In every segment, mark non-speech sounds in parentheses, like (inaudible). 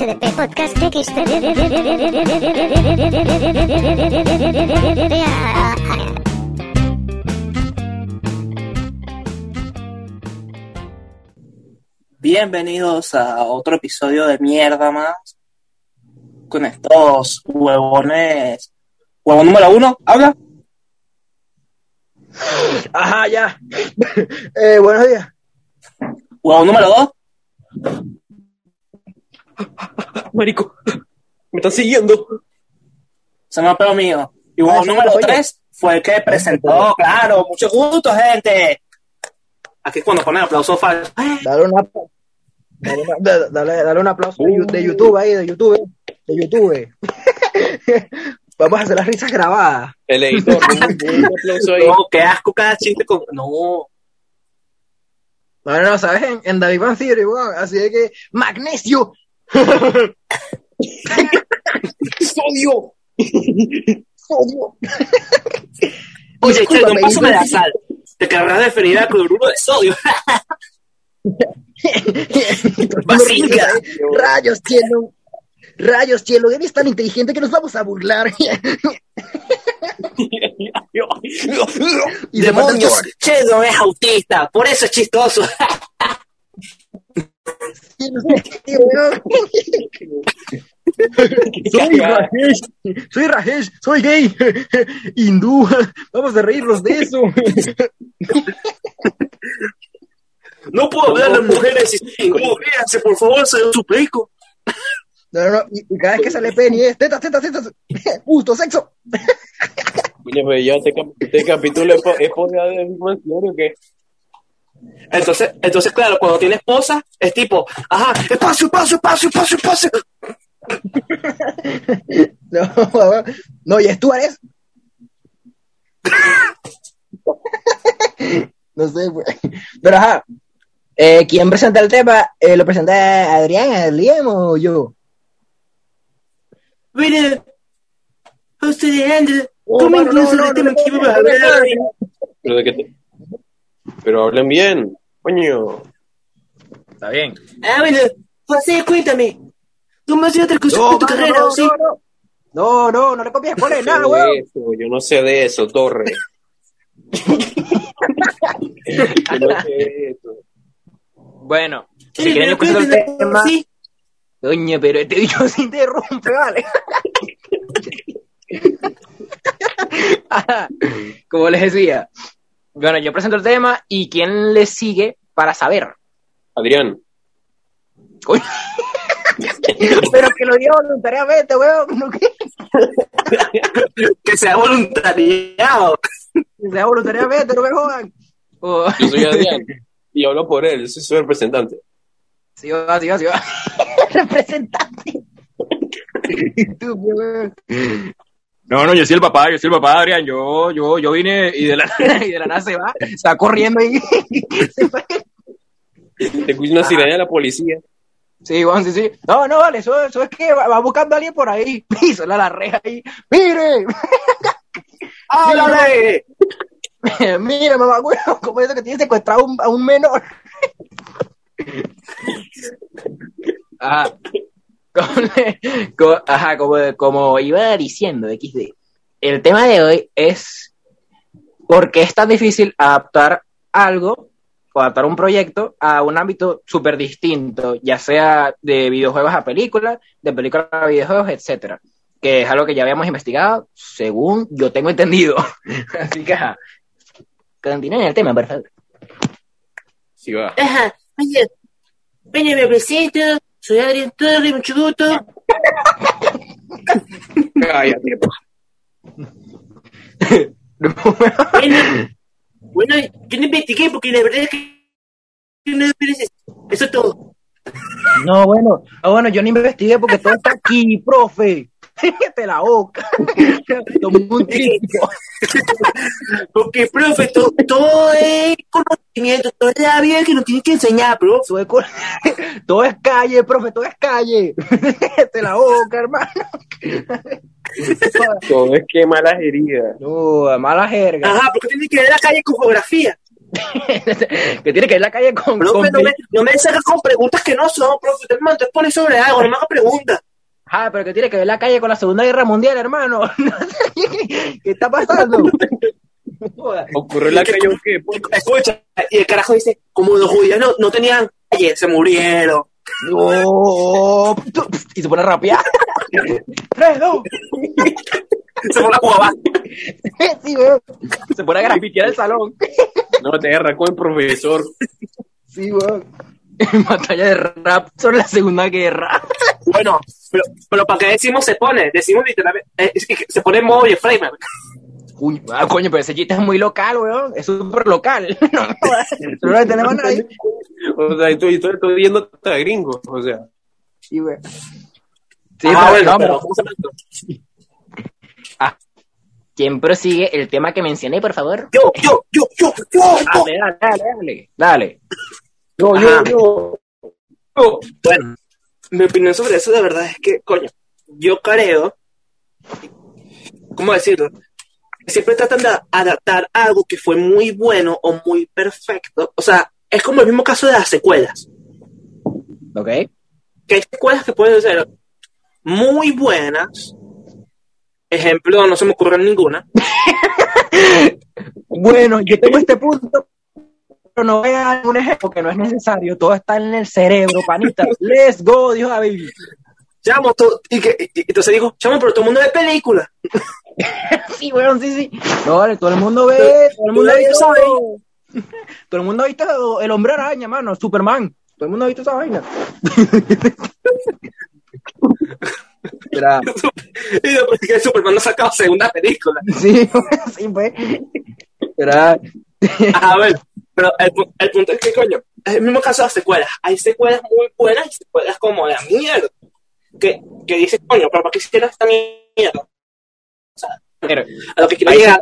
HDP Podcast. Bienvenidos a otro episodio de mierda más. Con estos huevones. Huevón número uno, habla. Ajá, ya. Eh, buenos días. Huevón número dos. Marico, me están siguiendo. Se me pelo mío. Y huevón Ah, número oye. tres fue el que presentó, claro, mucho gusto, gente. Aquí es cuando ponen aplauso falso. Dale, una, dale, dale, dale un aplauso de, YouTube ahí, de YouTube. De YouTube. (laughs) Vamos a hacer las risas grabadas. El editor, un, (laughs) un aplauso ahí. No, qué asco cada chiste con. No. No, no, ¿sabes? En, en David Van Theory, weón. Así de que, magnesio. ¡Sodio! Sodio. Oye, Discúlpame, pásame la sal. Te querrás referir al cloruro de sodio. (laughs) Rayos, cielo. Rayos, cielo. Eres tan inteligente que nos vamos a burlar. (laughs) y Demonios, Thor. che, no es autista, por eso es chistoso. (laughs) Soy Rajesh, soy Rajesh, soy gay, hindú, vamos a reírnos de eso. No puedo hablar de mujeres y no, véanse, por favor, se lo suplico. No, no, no, y, cada vez que sale Penny es tetas, tetas, tetas, (laughs) justo, sexo. Oye, pero ya este, cap- capítulo es, es de Big Bang Theory, ¿o qué? Entonces, entonces, claro, cuando tiene esposa, es tipo, ajá, espacio, espacio, espacio, espacio, espacio. (laughs) No, no, y es tú, eres. (laughs) No sé, pues. Pero ajá, eh, ¿quién presenta el tema? Eh, ¿Lo presenta Adrián, Adrián o yo? Mire, usted anda, ¿cómo incluso no, el no, tema que vamos a hablar? Pero hablen bien, coño. Está bien. Ah, bueno, José, cuéntame. ¿Tú me has hecho otra cosa No, en tu mano, carrera, no, o sí? no, no. No, no, le copies, Yo ponle no sé nada, de weón. eso, yo no sé de eso, Torre. (laughs) Yo no sé de eso. Bueno, si Sí, quieren yo presento el tema. sí. Coño, pero este bicho se interrumpe, vale. Ajá, (laughs) (laughs) Como les decía. Bueno, yo presento el tema y quién le sigue para saber. Adrián, Coño. (laughs) pero que lo diga voluntariamente, weón. Que Que sea voluntariado. que sea voluntariamente, no me jodan. Oh, yo soy Adrián y hablo por él, yo soy su representante. sí va, sí va, sí va. (laughs) Representante. (laughs) Estúpido, weón. No, no, yo soy el papá, yo soy el papá, Adrián. Yo, yo, yo vine y de la, (laughs) y de la nada se va, se va corriendo fue. (laughs) Te escucho una sirena de la policía. Sí, Juan, sí, sí. No, no, vale, eso, eso es que va, va buscando a alguien por ahí. (laughs) Y suena la reja ahí. ¡Mire! ¡Háblale! ¡Mire, mamá, bueno, como eso que tiene secuestrado a un, a un menor. Ajá. (laughs) Como, como- ajá, como, como iba diciendo, XD. El tema de hoy es por qué es tan difícil adaptar algo o adaptar un proyecto a un ámbito súper distinto, ya sea de videojuegos a películas, de películas a videojuegos, etcétera. Que es algo que ya habíamos investigado, según yo tengo entendido. (laughs) Así que, ajá. Continúen el tema, por favor. Sí va. Ajá, oye, ven, me presento, soy Adrián Torre, mucho gusto. Cállate. (laughs) Bueno, bueno, yo no investigué porque la verdad es que no. Eso es todo. No, bueno, ah, bueno, yo no investigué porque todo está aquí, profe. Te la boca. (laughs) Tomé un tríptico. Porque, (laughs) profe, to- todo es conocimiento, todo es la vida que nos tienen que enseñar, bro. Todo es, co- (laughs) todo es calle, profe, todo es calle. Te la boca, hermano. Todo es que malas heridas. No, mala jerga. Ajá, porque tiene que ver la calle con geografía. que tiene que ir a la calle con... Profe, con no me, no me saques con preguntas que no son, profe. Usted me pone sobre algo, no me haga preguntas. Ah, pero que tiene que ver la calle con la Segunda Guerra Mundial, hermano. (laughs) ¿Qué está pasando? Ocurrió la calle qué, pues. Escucha, y el carajo dice, como los judíos no, no tenían calle, se murieron. No. Y se pone a rapear. Tres, dos. Se pone a jugar Sí, weón. Se pone a grafitear el salón. No te con el profesor. Sí, weón. Batalla de rap sobre la Segunda Guerra. Bueno, pero, pero ¿para qué decimos se pone? Decimos literalmente, eh, es que se pone en modo framer. Uy, ah, coño, pero ese chiste es muy local, weón. Es súper local. (laughs) No, no, no tenemos nadie. (laughs) O sea, estoy, estoy, estoy viendo hasta gringos. O sea, Sí, weón. Sí, ah, pero, bueno, no, pero pero- ¿cómo se llama esto? ¿Quién prosigue el tema que mencioné, por favor? Yo, yo, yo, yo, yo. Dale, dale, dale, dale. Dale. yo, Ajá. yo, yo. Bueno, mi opinión sobre eso de verdad es que, coño, yo creo, ¿cómo decirlo? Siempre tratan de adaptar algo que fue muy bueno o muy perfecto. O sea, es como el mismo caso de las secuelas. ¿Ok? Que hay secuelas que pueden ser muy buenas. Ejemplo, no se me ocurre ninguna. (laughs) Bueno, yo tengo este punto, no voy a dar un ejemplo porque no es necesario. Todo está en el cerebro, panita. (laughs) Let's go, dijo David. Chamo, to- y, que, y- entonces digo, chamo, pero todo el mundo ve películas. (laughs) Sí, bueno, sí, sí. No, vale, todo el mundo ve, todo el mundo visto, sabe. (laughs) todo el mundo ha visto el hombre araña, mano, Superman. Todo el mundo ha visto esa vaina. Era- Y después que Superman no sacaba segunda película. sí, sí, pues. Era- A ver, pero el, el punto es que, coño, es el mismo caso de las secuelas. Hay secuelas muy buenas y secuelas como la mierda. Que, que dices, coño, pero ¿para qué hicieron esta mierda? pero, A lo que quiero llegar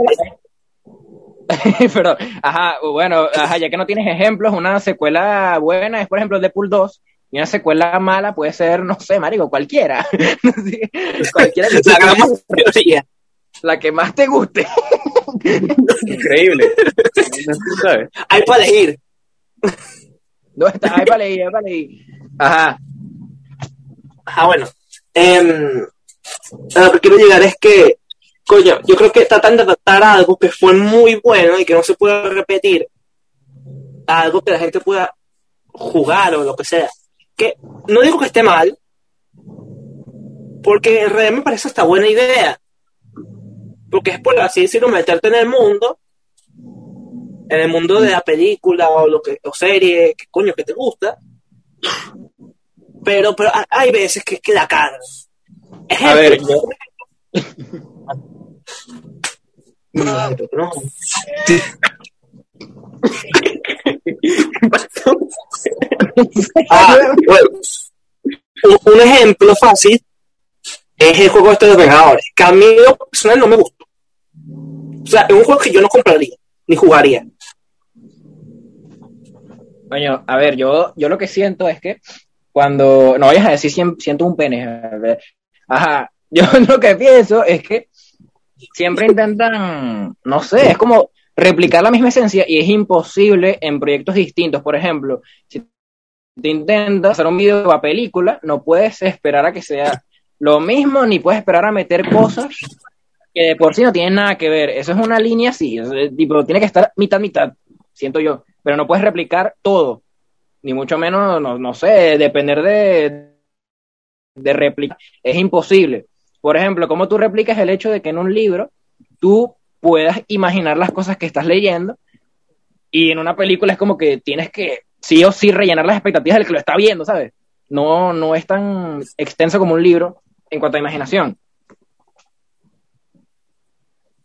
(laughs) pero, ajá, bueno, ajá, ya que no tienes ejemplos, una secuela buena es, por ejemplo, Deadpool 2, y una secuela mala puede ser, no sé, marico, cualquiera. (laughs) Cualquiera que la que más te guste. Increíble. Hay para elegir. No está, ahí para leer, ahí para leer. Ajá, Ajá, bueno. Em, a lo que quiero llegar es que, coño, yo creo que tratan de adaptar algo que fue muy bueno y que no se puede repetir a algo que la gente pueda jugar o lo que sea. Que no digo que esté mal, porque en realidad me parece hasta buena idea. Porque es por así decirlo, meterte en el mundo, en el mundo de la película o lo que, o serie, que coño que te gusta. Pero, pero ha- hay veces que, que la cagan. A ver, Ejemplo, yo, no. (laughs) Ah, bueno, un, ejemplo fácil es el juego este de los Vengadores, que a mí lo personal no me gustó. O sea, es un juego que yo no compraría, ni jugaría. Coño, a ver, yo, yo lo que siento es que cuando, no vayas a decir siento un pene, a ajá, (laughs) yo lo que pienso es que siempre intentan, no sé, es como replicar la misma esencia y es imposible en proyectos distintos. Por ejemplo, si te intentas hacer un video o película, no puedes esperar a que sea lo mismo, ni puedes esperar a meter cosas por sí no tienen nada que ver. Eso es una línea es, eh, tipo, tiene que estar mitad, mitad, siento yo. Pero no puedes replicar todo, ni mucho menos, no, no sé, depender de, de réplica. Es imposible. Por ejemplo, ¿cómo tú replicas el hecho de que en un libro tú puedas imaginar las cosas que estás leyendo y en una película es como que tienes que sí o sí rellenar las expectativas del que lo está viendo, ¿sabes? No, no es tan extenso como un libro en cuanto a imaginación.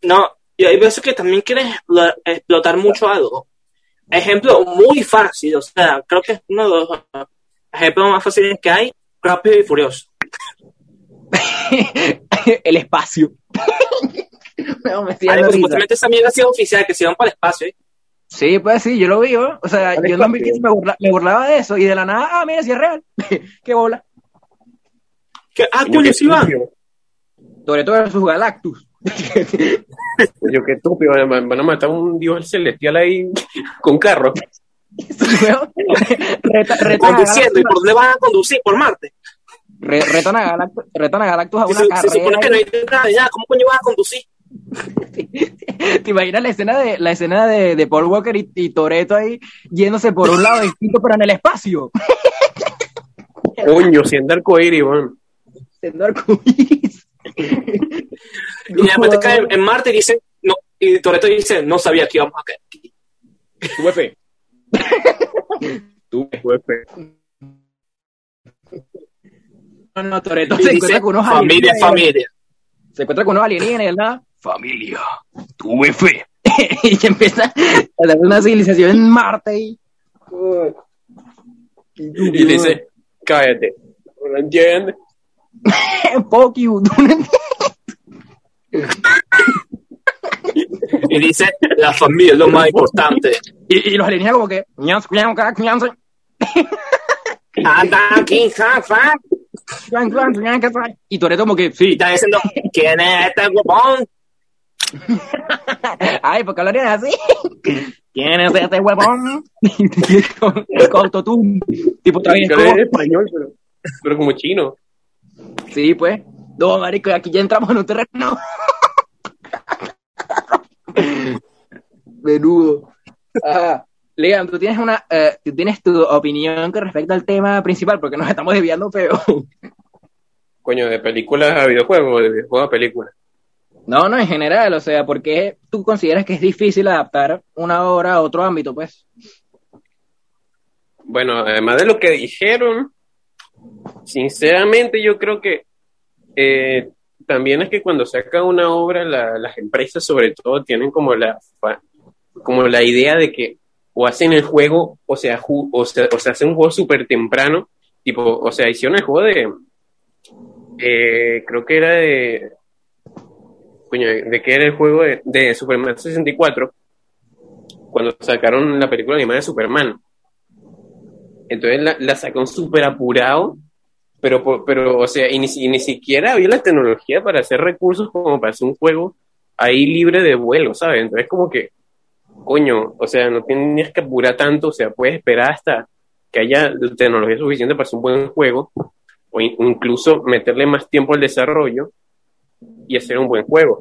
No, y hay veces que también quieres explo- explotar mucho algo. Ejemplo muy fácil, o sea, creo que es uno de los ejemplos más fáciles que hay, Rápido y Furioso. (laughs) el espacio. No, (laughs) me estoy pues, supuestamente esa mierda ha sido oficial, que se van para el espacio. ¿eh? Sí, pues sí, yo lo vi, ¿no? O sea, yo en espacio. 2015 me, burla- me burlaba de eso y de la nada, ah, mira, si es real. (laughs) Qué bola. Que, ah, coño, qué sí van. sucio. Sobre todo sus Galactus. Yo qué estúpido, van van a matar a un dios celestial ahí con carro. Reta- Conduciendo. ¿Y por dónde van a conducir? Por Marte. re- retan a Galactus- retan a Galactus a Se, una se supone carrera. que no hay nada. ¿Cómo coño vas a conducir? (laughs) ¿Te imaginas la escena de, la escena de, de Paul Walker y, y Toreto ahí yéndose por un lado distinto, pero en el espacio? Coño, siendo arcoíris, weón. Siendo arcoíris. (laughs) Y después te caen en Marte y dicen, no, y Toreto dice, no sabía que íbamos a caer. aquí". Tuve fe. Tuve fe. No, no, Toreto (laughs) se dice, encuentra con unos familia, alienígenas. familia. Se encuentra con unos alienígenas nada. Familia, tuve fe. (laughs) y empieza a hacer una civilización en Marte y. Y dice, cállate. ¿No lo entiendes? Fuck you. ¿tú? Y dice, la familia es lo más importante. y, y los alienígenas como que. Y Toreto como que, sí. está diciendo, ¿quién es este huevón? (laughs) Ay, ¿por qué hablarían así? ¿Quién es este huevón? (laughs) con, con autotune. Tipo. Que es español, pero, pero como chino. Sí, pues. No, marico, aquí ya entramos en un terreno. (laughs) Menudo. Ajá. Lean, tú tienes una, eh, tú tienes tu opinión con respecto al tema principal, porque nos estamos desviando feo. Coño, de películas a videojuegos, de videojuegos a películas. No, no, en general, o sea, ¿por qué tú consideras que es difícil adaptar una obra a otro ámbito, pues? Bueno, además de lo que dijeron, sinceramente yo creo que eh, también es que cuando sacan una obra, la- las empresas sobre todo tienen como la, como la idea de que o hacen el juego, o sea, ju- o sea, o se hace un juego súper temprano, tipo, o sea, hicieron el juego de, eh, creo que era de, coño, de que era el juego de, de Superman 64, cuando sacaron la película animada de Superman. Entonces la, la sacaron súper apurado, pero, pero, o sea, y ni, y ni siquiera había la tecnología para hacer recursos como para hacer un juego ahí libre de vuelo, ¿sabes? Entonces como que, coño, o sea, no tenías que apurar tanto, o sea, puedes esperar hasta que haya tecnología suficiente para hacer un buen juego, o in- incluso meterle más tiempo al desarrollo y hacer un buen juego.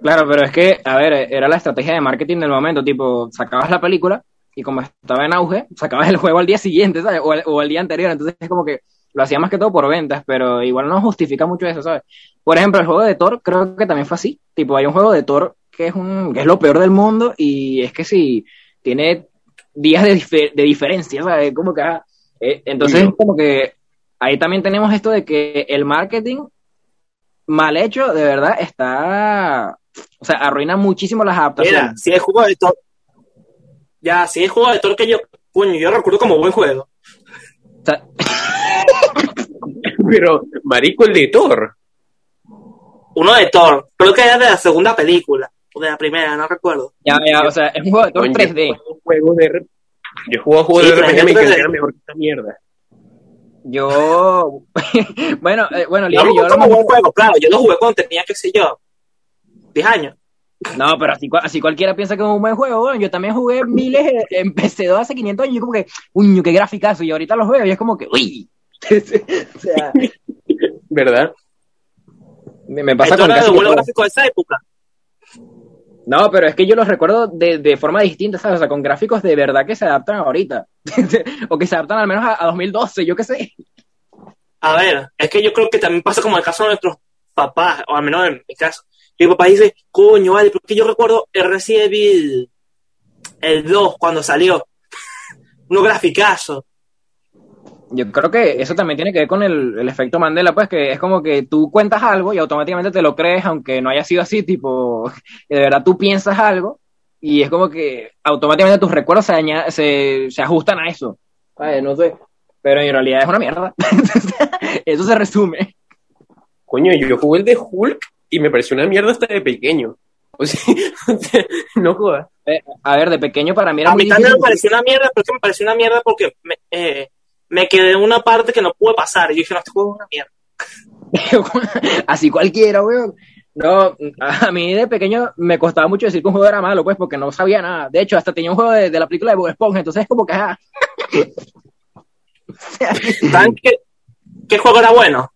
Claro, pero es que, a ver, era la estrategia de marketing del momento, tipo, sacabas la película y como estaba en auge, sacabas el juego al día siguiente, ¿sabes? O al, o al día anterior, entonces es como que lo hacía más que todo por ventas, pero igual no justifica mucho eso, ¿sabes? Por ejemplo, el juego de Thor creo que también fue así, tipo, hay un juego de Thor que es, un, que es lo peor del mundo y es que si tiene días de, difer- de diferencia, ¿sabes? Como que, ah, eh, entonces no. como que ahí también tenemos esto de que el marketing mal hecho, de verdad, está o sea, arruina muchísimo las Mira, adaptaciones. si es juego de Thor. Ya, si es juego de Thor que yo, coño, yo recuerdo como buen juego. (laughs) Pero, marico, el de Thor. Uno de Thor, creo que era de la segunda película, o de la primera, no recuerdo. ya, ya, o sea, es un juego de Thor Coño, 3D. Yo juego de yo juego a juegos Sí, de RPG 3D. americano que era mejor que esta mierda. Yo, (laughs) bueno, eh, bueno, Yo Lirio, lo yo jugué como lo- buen juego, claro, yo lo jugué cuando tenía, qué sé yo, 10 años. No, pero así, así cualquiera piensa que es un buen juego. Bueno, yo también jugué miles en PC2 hace 500 años y yo como que, uy, qué graficazo. Y ahorita los veo y es como que, uy. (laughs) o sea, ¿Verdad? me, me pasa Esto con era casi de buenos todo. gráficos de esa época. No, pero es que yo los recuerdo de, de forma distinta, ¿sabes? O sea, con gráficos de verdad que se adaptan ahorita. (laughs) o que se adaptan al menos a, a 2012, yo qué sé. A ver, es que yo creo que también pasa como el caso de nuestros papás, o al menos en mi caso. Mi papá dice, coño, vale, porque yo recuerdo el Resident Evil, el 2, cuando salió. (laughs) Unos graficazos. Yo creo que eso también tiene que ver con el, el efecto Mandela, pues que es como que tú cuentas algo y automáticamente te lo crees, aunque no haya sido así, tipo, (laughs) de verdad tú piensas algo y es como que automáticamente tus recuerdos se, se, se ajustan a eso. Ay, no sé, pero en realidad es una mierda. (laughs) eso se resume. Coño, yo jugué el de Hulk y me pareció una mierda hasta de pequeño. (laughs) O sea, no jodas. Eh, a ver, de pequeño para mí era A muy mí también me pareció una mierda, pero es que me pareció una mierda porque me, eh, me quedé en una parte que no pude pasar. Y yo dije, no, este juego es una mierda. (laughs) Así cualquiera, weón. No, a mí de pequeño me costaba mucho decir que un juego era malo, pues, porque no sabía nada. De hecho, hasta tenía un juego de, de la película de Bob Esponja, entonces es como que, ah. (laughs) ¿Saben qué, qué juego era bueno?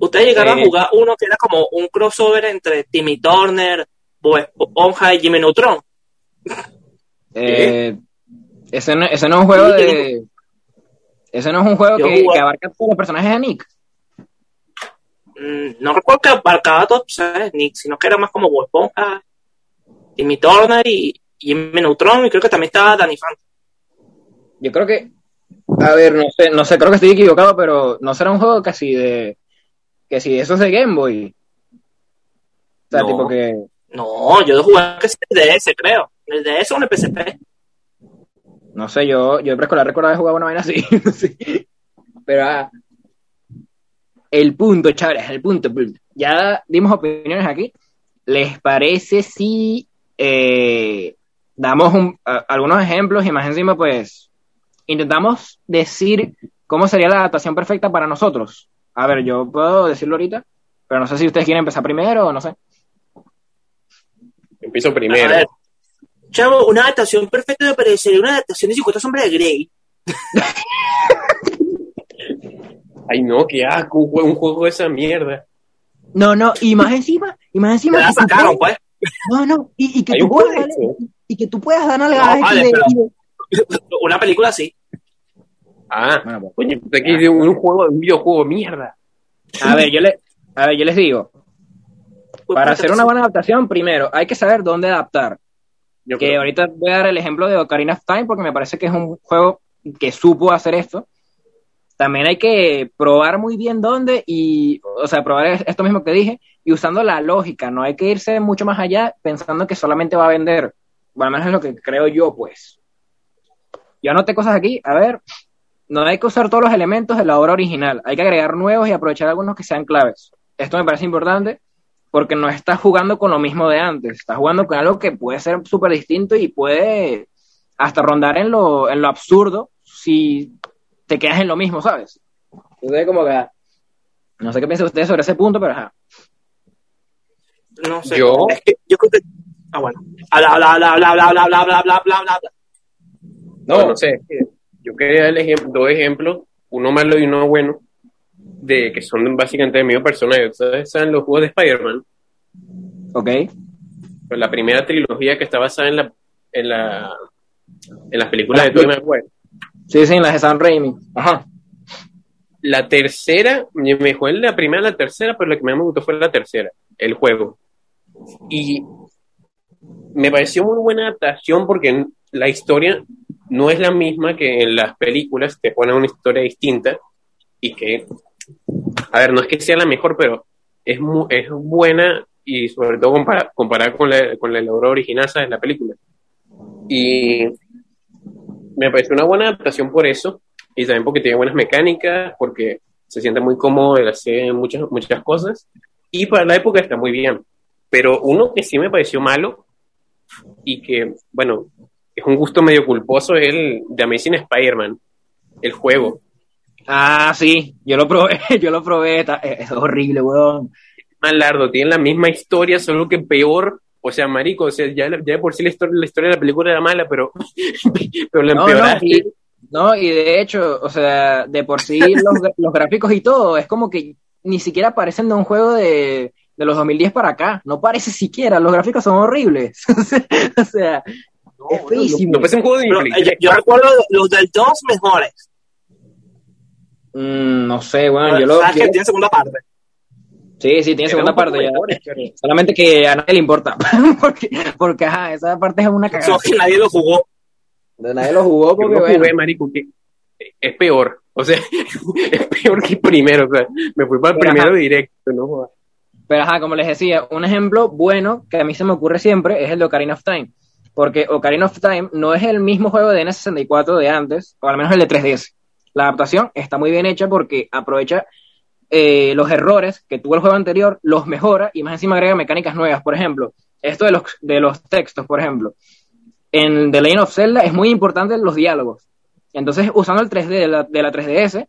Ustedes llegaron Eh. a jugar uno que era como un crossover entre Timmy Turner, Bob Esponja y Jimmy Neutron. Eh, ese, no, ese no es un juego de. Ese no es un juego que, que abarca todos los personajes de Nick. Mm, no recuerdo que abarcaba todo, ¿sabes? Nick, sino que era más como Bob Esponja, Timmy Turner y, y Jimmy Neutron, y creo que también estaba Danny Phantom. Yo creo que. A ver, no sé, no sé, creo que estoy equivocado, pero no será un juego casi de. Que si eso es de Game Boy. O sea, No. tipo que. No, yo jugué que sí, el DS, creo. El DS o un PSP. No sé, yo, yo de preescolar recordaba de jugar una vaina así. (laughs) sí. Pero ah, el punto, chavales, el punto, punto. Ya dimos opiniones aquí. ¿Les parece si eh, damos un- a- algunos ejemplos y más encima, pues, intentamos decir cómo sería la adaptación perfecta para nosotros? A ver, yo puedo decirlo ahorita, pero no sé si ustedes quieren empezar primero o no sé. Empiezo A primero. ver, chavo, una adaptación perfecta me parecería una adaptación de 50 sombras de Grey. (laughs) Ay, no, qué asco, un juego, de esa mierda. No, no, y más encima, y más encima. la sacaron, puedes- pues. No, no, y, y que tú puedas eso. y que tú puedas dar nalgadas No, vale, y de- pero- y de- Una película así. Ah, Bueno, pues. coño, pensé que de un juego de un videojuego, mierda. A ver, yo le, a ver, yo les digo, Pues, para hacer una buena adaptación, primero hay que saber dónde adaptar. Yo Que creo- ahorita voy a dar el ejemplo de Ocarina of Time porque me parece que es un juego que supo hacer esto. También hay que probar muy bien dónde y, o sea, probar es- esto mismo que dije y usando la lógica. No hay que irse mucho más allá pensando que solamente va a vender. Bueno, al menos es lo que creo yo, pues. Yo anoté cosas aquí. A ver, no hay que usar todos los elementos de la obra original. Hay que agregar nuevos y aprovechar algunos que sean claves. Esto me parece importante porque no estás jugando con lo mismo de antes. Estás jugando con algo que puede ser súper distinto y puede hasta rondar en lo, en lo absurdo si te quedas en lo mismo, ¿sabes? Entonces, como que. No sé qué piensan ustedes sobre ese punto, pero ajá. No sé. Yo- Es que yo creo que. Ah, bueno. Habla, habla, habla, habla, habla, habla, habla, habla, habla, habla. No, no sé. Yo quería dar dos ejemplos, uno malo y uno bueno, de que son básicamente de mi personaje. Ustedes saben los juegos de Spider-Man, Ok. pues la primera trilogía que está basada en la en la en las películas de Tobey Maguire. Sí, sí, en las de Sam Raimi. Ajá. La tercera, me jugué la primera la tercera, pero la que más me gustó fue la tercera, el juego. Y me pareció muy buena adaptación porque la historia no es la misma que en las películas, te ponen una historia distinta y que, a ver, no es que sea la mejor, pero es, mu- es buena y sobre todo compara- comparada con la, con la obra original, ¿sabes? La película. Y me pareció una buena adaptación por eso y también porque tiene buenas mecánicas, porque se siente muy cómodo de hacer muchas, muchas cosas y para la época está muy bien. Pero uno que sí me pareció malo y que, bueno, es un gusto medio culposo es el de Amazing Spider-Man, el juego. Ah, sí, yo lo probé, (laughs) yo lo probé. está- es, es horrible, weón. Más largo, tiene la misma historia, solo que peor. O sea, marico, o sea, ya, ya de por sí la historia, la historia de la película era mala, pero, (laughs) pero la No, no, empeoraste. y, no, y de hecho, o sea, de por sí los (laughs) gráficos y todo, es como que ni siquiera parecen de un juego de, de los 2010 para acá. No parece siquiera, los gráficos son horribles. o sea, es feísimo. No, no, parece un juego de Play eh, yo, yo recuerdo los del 2 mejores. Mm, no sé, bueno, yo lo. ¿Sabes yo- que tiene segunda parte? sí, sí, tiene segunda parte ya. mejores, Solamente que a nadie le importa. (laughs) porque, porque, ajá, esa parte es una cagada. Que nadie lo jugó. Nadie lo jugó Yo porque, bueno. jugué, marico, que es peor. O sea, (laughs) es peor que el primero. O sea, me fui para el Pero, primero ajá. directo, ¿no? Pero ajá, como les decía, un ejemplo bueno que a mí se me ocurre siempre es el de Ocarina of Time. Porque Ocarina of Time no es el mismo juego de N64 de antes, o al menos el de 3DS. La adaptación está muy bien hecha porque aprovecha eh, los errores que tuvo el juego anterior, los mejora y más encima agrega mecánicas nuevas. Por ejemplo, esto de los, de los textos, por ejemplo. En The Legend of Zelda es muy importante los diálogos. Entonces, usando el 3D de la, de la 3DS,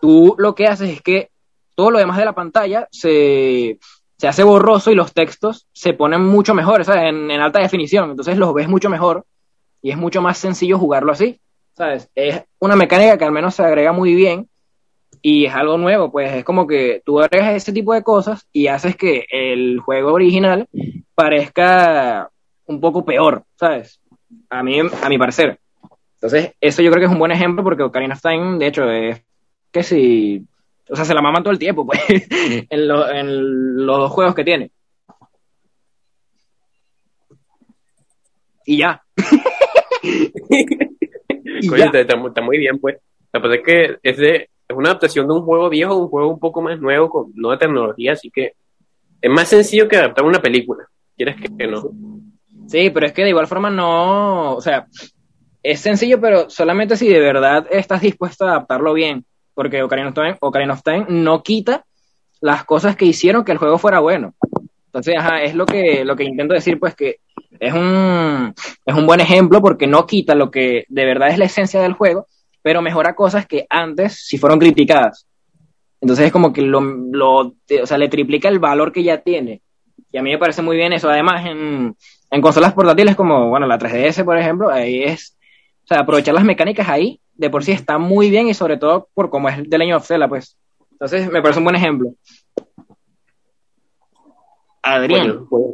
tú lo que haces es que todo lo demás de la pantalla se, se hace borroso y los textos se ponen mucho mejor, ¿sabes? En, en alta definición, entonces los ves mucho mejor y es mucho más sencillo jugarlo así, ¿sabes? Es una mecánica que al menos se agrega muy bien y es algo nuevo, pues es como que tú agregas ese tipo de cosas y haces que el juego original parezca un poco peor, ¿sabes? A mí, a mi parecer. Entonces, eso yo creo que es un buen ejemplo porque Ocarina of Time, de hecho, es que si, o sea, se la maman todo el tiempo, pues, (laughs) en, lo- en los dos juegos que tiene. Y ya. (laughs) Y Coño, ya. está, muy bien, pues. La verdad es que es, de, es una adaptación de un juego viejo, un juego un poco más nuevo, con nueva tecnología, así que es más sencillo que adaptar una película. ¿Quieres que no? Sí, pero es que de igual forma no, o sea, es sencillo, pero solamente si de verdad estás dispuesto a adaptarlo bien, porque Ocarina of Time, no quita las cosas que hicieron que el juego fuera bueno. Entonces, es lo que, lo que intento decir, pues que es un, es un buen ejemplo porque no quita lo que de verdad es la esencia del juego, pero mejora cosas que antes sí fueron criticadas. Entonces es como que lo, o sea, le triplica el valor que ya tiene. Y a mí me parece muy bien eso. Además, en, en consolas portátiles como, bueno, la 3DS, por ejemplo, ahí es, o sea, aprovechar las mecánicas ahí, de por sí está muy bien y sobre todo por cómo es The Legend of Zelda, pues. Entonces, me parece un buen ejemplo. Adrián, Bueno, pues,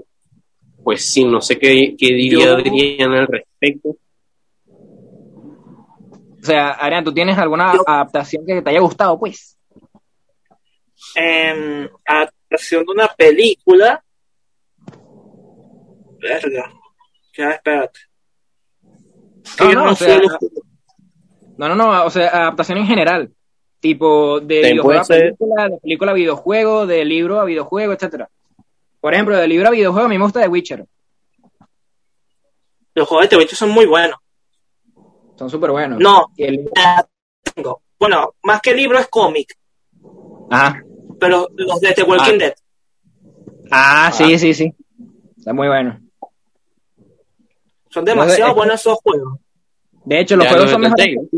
pues sí, no sé qué, qué diría Yo- Adrián al respecto. o sea, Adrián, ¿tú tienes alguna Yo- adaptación que te haya gustado, pues? En adaptación de una película. Verga. Ya, espérate. No, yo no, no o sea, No, no, no, o sea, adaptación en general. Tipo, de videojuego a película, de película a videojuego, de libro a videojuego, etcétera. Por ejemplo, de libro a videojuego a mí me gusta The Witcher. Los juegos de The Witcher son muy buenos. Son súper buenos. No, Y el- tengo. Bueno, más que libro es cómic, Ajá. pero los de The Walking Ah. Dead. Ah, sí, sí, sí. Está muy bueno. Son demasiado es- buenos esos juegos. De hecho, los Ya, juegos lo son de mejores.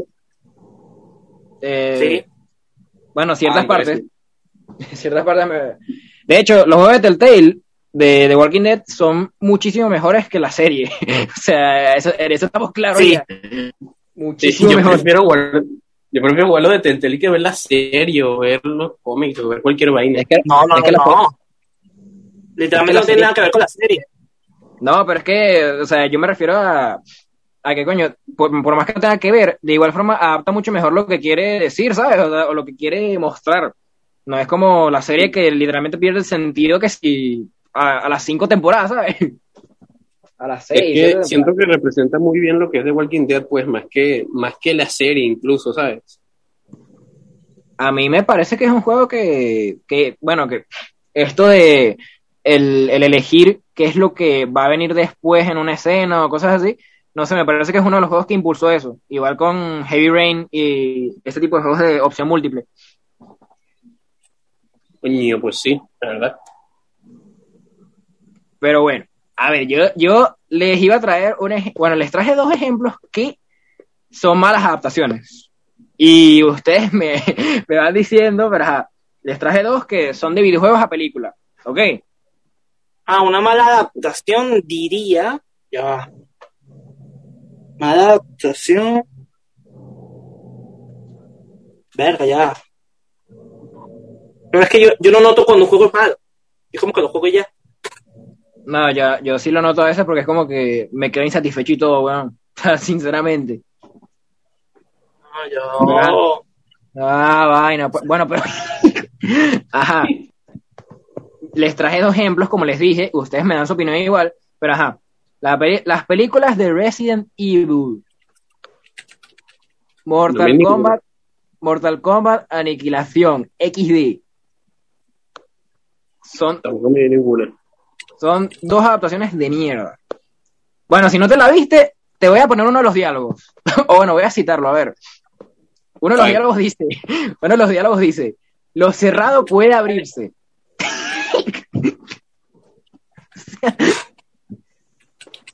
Eh, Sí. Bueno, ciertas Ah, partes. parece. (laughs) ciertas partes. me- De hecho, los juegos de Telltale de The Walking Dead son muchísimo mejores que la serie. (laughs) o sea, eso, en eso estamos claros Sí. ya. Sí, Muchísimo yo mejor. prefiero jugar, yo prefiero jugarlo de Telltale que ver la serie o ver los cómics o ver cualquier vaina. Es que- No, no, es que no. Literalmente no tiene serie- nada que ver con la serie. No, pero es que, o sea, yo me refiero a, a que, coño, por, por más que no tenga que ver, de igual forma adapta mucho mejor lo que quiere decir, ¿sabes? O, o lo que quiere mostrar. No es como la serie que literalmente pierde el sentido que si a, a las cinco temporadas, ¿sabes? (laughs) A las Es seis. que siete siento que representa muy bien lo que es The Walking Dead, pues más que, más que la serie incluso, ¿sabes? a mí me parece que es un juego que, que bueno, que esto de el, el elegir qué es lo que va a venir después en una escena o cosas así, no sé, me parece que es uno de los juegos que impulsó eso. Igual con Heavy Rain y este tipo de juegos de opción múltiple. Coño, pues sí, la verdad. Pero bueno, a ver, yo, yo les iba a traer un bueno, les traje dos ejemplos que son malas adaptaciones. Y ustedes me, (laughs) me van diciendo, pero ajá, les traje dos que son de videojuegos a película. ¿Ok? Ah, una mala adaptación diría. Ya adaptación. Verga, ya. Pero es que yo, yo no noto cuando un juego es malo. Es como que lo juego ya. No, yo, yo sí lo noto a veces porque es como que me quedo insatisfecho y todo, weón. (laughs) Sinceramente. No, yo. Ah, vaina. pues, Bueno, pero. (laughs) ajá. Les traje dos ejemplos, como les dije. Ustedes me dan su opinión igual. Pero ajá. La las películas de Resident Evil. Mortal No. Kombat. Mortal Kombat Aniquilación. XD. Son Tampoco me dio ninguna. Son dos adaptaciones de mierda. Bueno, si no te la viste, te voy a poner uno de los diálogos. (laughs) o bueno, voy a citarlo, a ver. Uno de los Ay. diálogos dice, (laughs) uno de los diálogos dice, lo cerrado puede abrirse. (laughs)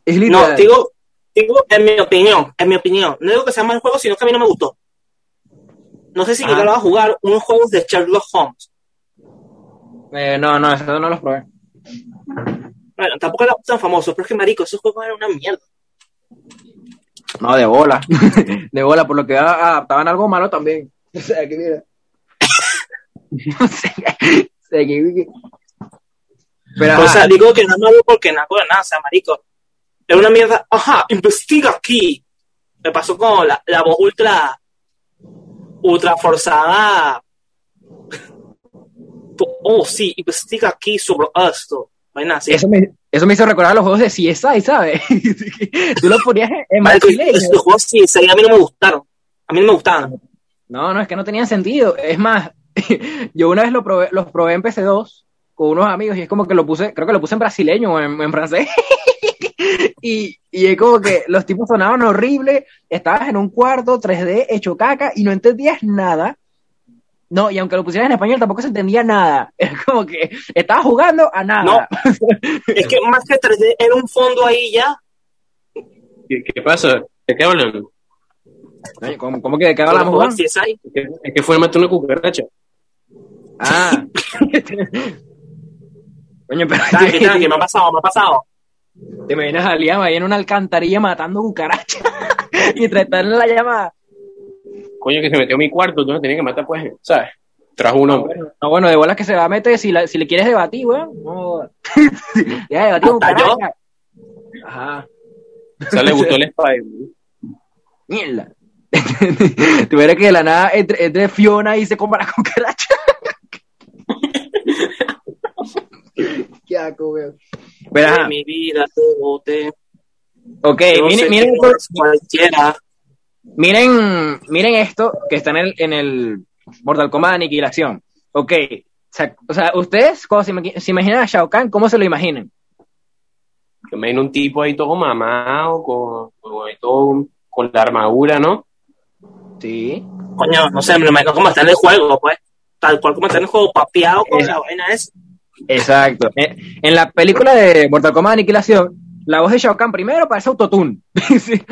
es literal. No, digo, digo, en mi opinión, en mi opinión. No digo que sea mal juego, sino que a mí no me gustó. No sé si Ah. a jugar unos juegos de Sherlock Holmes. Eh, no, no, esos no los probé. Bueno, tampoco eran tan famosos, pero es que, marico, esos juegos eran una mierda. No, de bola. (laughs) de bola, por lo que adaptaban algo malo también. (laughs) O sea, que mira. (laughs) O sea, que- Pero, O sea, digo que no es malo porque no nada, o sea, marico. Es una mierda. Ajá, investiga aquí. Me pasó con la, la voz ultra. ultra forzada. (laughs) Oh, sí, investiga aquí sobre esto. Eso, me, eso me hizo recordar los juegos de CSI, ¿sabes? (laughs) Tú lo ponías en brasileño. estos juegos sí, sí, a mí no me gustaron. A mí no me gustaban. No, no, es que no tenían sentido. Es más, (laughs) yo una vez lo probé, los probé en PC2 con unos amigos y es como que lo puse, creo que lo puse en brasileño o en, en francés. (laughs) y, y es como que los tipos sonaban horrible, estabas en un cuarto 3D hecho caca y no entendías nada. No, y aunque lo pusieras en español tampoco se entendía nada. (laughs) Es como que estabas jugando a nada. (laughs) Es que más que 3D era un fondo ahí ya. ¿Qué, qué pasa? ¿De qué hablan? Oye, ¿Cómo, cómo que de qué hablamos, Juan? CSI. ¿Es que, es que fue a matar una cucaracha? Ah. Coño, pero Tranqui, tranqui, me ha pasado, me ha pasado. Te imaginas a Liam ahí en una alcantarilla matando cucarachas (laughs) está en la llamada. Coño, que se metió a mi cuarto, tú no tenías que matar, pues, ¿sabes? Trajo un hombre. No, bueno, de bolas que se va a meter si, la- si le quieres debatir, weón. No. (laughs) ya debatir con cucaracha. Ajá. O sea, le gustó el (laughs) Spider. Mierda. Tú verás que de la nada entre, entre Fiona y se compra la cucaracha. Qué asco, weón. Mi vida te boté. Ok, No miren, miren, cualquiera. miren, miren esto que está en el, en el Mortal Kombat Aniquilación. Ok, o sea, o sea, ustedes cuando se, imagi- se imaginan a Shao Kahn, ¿cómo se lo imaginan? Yo me imagino un tipo ahí todo mamado, con, con, ahí todo, con la armadura, ¿no? Sí. Coño, no sé, me lo imagino como está en el juego, pues. Tal cual como está en el juego, papeado con Es- la vaina esa. Exacto. Eh, En la película de Mortal Kombat Aniquilación, la voz de Shao Kahn primero parece autotune. (laughs) Sí.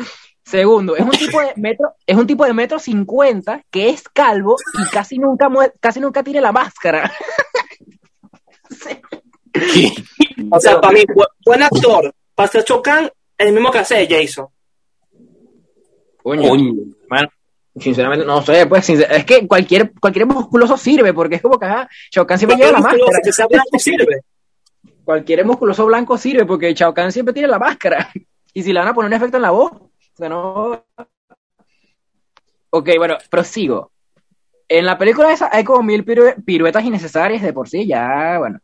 Segundo, es un tipo de metro, es un tipo de metro cincuenta que es calvo y casi nunca casi nunca tiene la máscara. O sea, para mí, bu- buen actor. Para ser Chocan, el mismo que hace Jason. Coño, Coño. Sinceramente no sé, pues sincer- es que cualquier cualquier musculoso sirve porque es como que ajá, Shao Kahn siempre lleva la máscara. que sea blanco sirve. Cualquier musculoso blanco sirve porque Shao Kahn siempre tiene la máscara. (laughs) Y si le van a poner un efecto en la voz, o sea, no. Ok, bueno, prosigo. En la película esa hay como mil pirue- piruetas innecesarias de por sí, ya, bueno.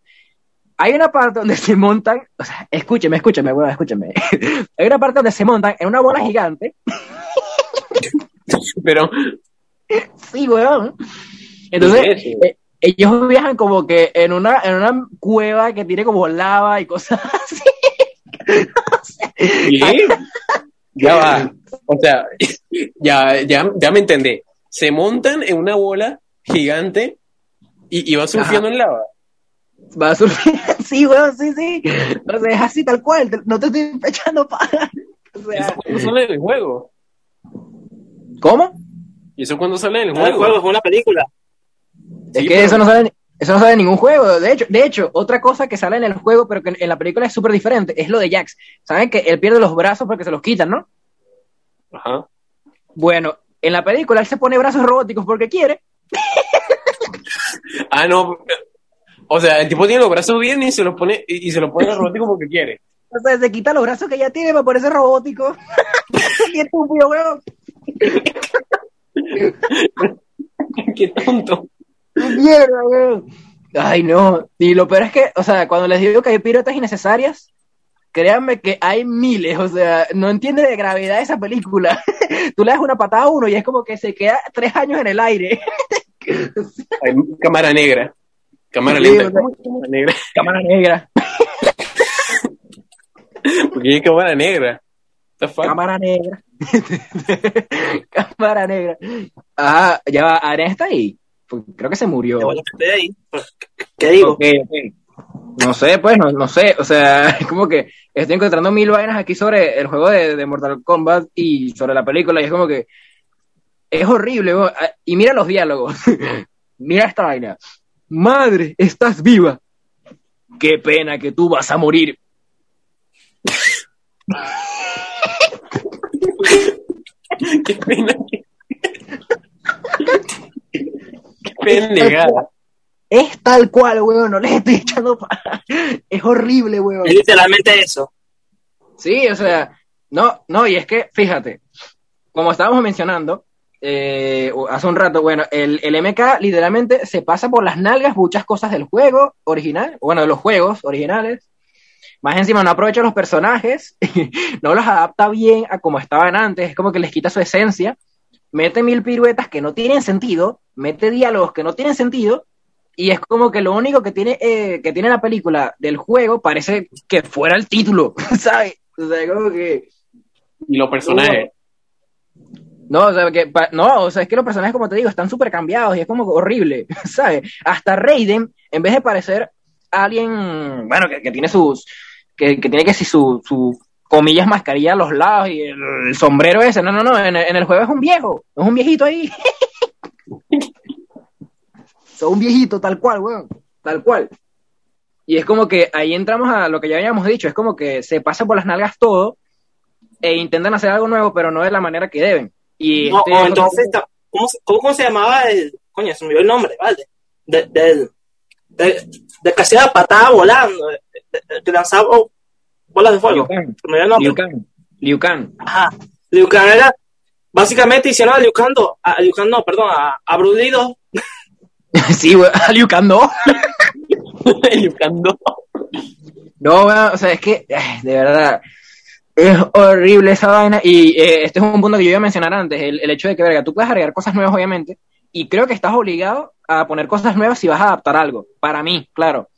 Hay una parte donde se montan, o sea, escúcheme, escúcheme, bueno, escúcheme. (laughs) hay una parte donde se montan en una bola gigante. (laughs) (laughs) Pero, Sí, weón. Entonces, eh, ellos viajan como que en una, en una cueva que tiene como lava y cosas (laughs) así. ¿Qué? (laughs) Ya va. O sea, ya, ya, ya me entendí. Se montan en una bola gigante y, y va surfeando en lava. Va surfear. Sí, weón, sí, sí. O sea, es así tal cual. No te estoy echando paja. O ¿Eso sea, cuando sale en el juego? ¿Cómo? ¿Y eso cuando sale en el No es juego? es una película. Es Sí, que pero- eso no sale, eso no sale en ningún juego. De hecho, de hecho, otra cosa que sale en el juego, pero que en, la película es súper diferente, es lo de Jax. ¿Saben que él pierde los brazos porque se los quitan, no? Ajá. Bueno, en la película él se pone brazos robóticos porque quiere. (laughs) Ah, no. O sea, el tipo tiene los brazos bien y se los pone, y, y se los pone robótico porque quiere. (laughs) O sea, se quita los brazos que ya tiene para ponerse robótico. (laughs) Qué estúpido, weón. Qué tonto. Mierda, weón. Ay, no. Y lo peor es que, o sea, cuando les digo que hay piruetas innecesarias, créanme que hay miles. O sea, no entiende de gravedad esa película. (laughs) Tú le das una patada a uno y es como que se queda tres años en el aire. (laughs) Hay cámara negra. Cámara Sí, lenta. o sea- Cámara negra. Cámara negra. (laughs) Porque hay cámara negra. Cámara negra. (laughs) Cámara negra. Ah, ya va. Arena está ahí. Pues, creo que se murió. Ahí. Pues, ¿Qué digo? No sé, pues, no, no sé. O sea, (laughs) es como que estoy encontrando mil vainas aquí sobre el juego de, de Mortal Kombat y sobre la película. Y es como que es horrible. Ah, Y mira los diálogos. (laughs) mira esta vaina. Madre, estás viva. qué pena que tú vas a morir. (laughs) Qué pena. que- Qué pendejada. Es tal cual, weón, no les estoy echando para... (laughs) Es horrible, weón. Es literalmente eso. Sí, o sea, no, no, y es que, fíjate, como estábamos mencionando eh, hace un rato, bueno, el, el MK literalmente se pasa por las nalgas muchas cosas del juego original, bueno, de los juegos originales. Más encima no aprovecha los personajes, (laughs) no los adapta bien a como estaban antes, es como que les quita su esencia, mete mil piruetas que no tienen sentido, mete diálogos que no tienen sentido, y es como que lo único que tiene, eh, que tiene la película del juego parece que fuera el título, (laughs) ¿sabes? O sea, como que... Y los personajes. No, o sea, que, no, o sea, es que los personajes, como te digo, están súper cambiados y es como horrible, (laughs) ¿sabes? Hasta Raiden, en vez de parecer alguien, bueno, que, que tiene sus, que, que tiene que si su, su, comillas, mascarilla a los lados y el, el sombrero ese, no, no, no, en, el- en el juego es un viejo, es un viejito ahí. (laughs) es un viejito, tal cual, weón, tal cual. Y es como que ahí entramos a lo que ya habíamos dicho, es como que se pasa por las nalgas todo e intentan hacer algo nuevo, pero no de la manera que deben. Y No, este- o entonces, ¿cómo, se- cómo, cómo se llamaba el. Coño, se me olvidó el nombre, ¿vale? De, del. De, de que hacía patada volando, que lanzaba oh, bolas de fuego. Liu Kang. Liu Kang, Liu Kang. Ajá. Liu Kang era. Básicamente hicieron a Liu Kang, do- a Liu Kang no, perdón, a, a (laughs) sí, a Liu Kang (laughs) no. Buscando. No, weón, o sea, es que, de verdad, es horrible esa vaina. Y eh, este es un punto que yo iba a mencionar antes, el, el hecho de que, verga, tú puedes agregar cosas nuevas, obviamente, y creo que estás obligado a poner cosas nuevas si vas a adaptar algo. Para mí, claro.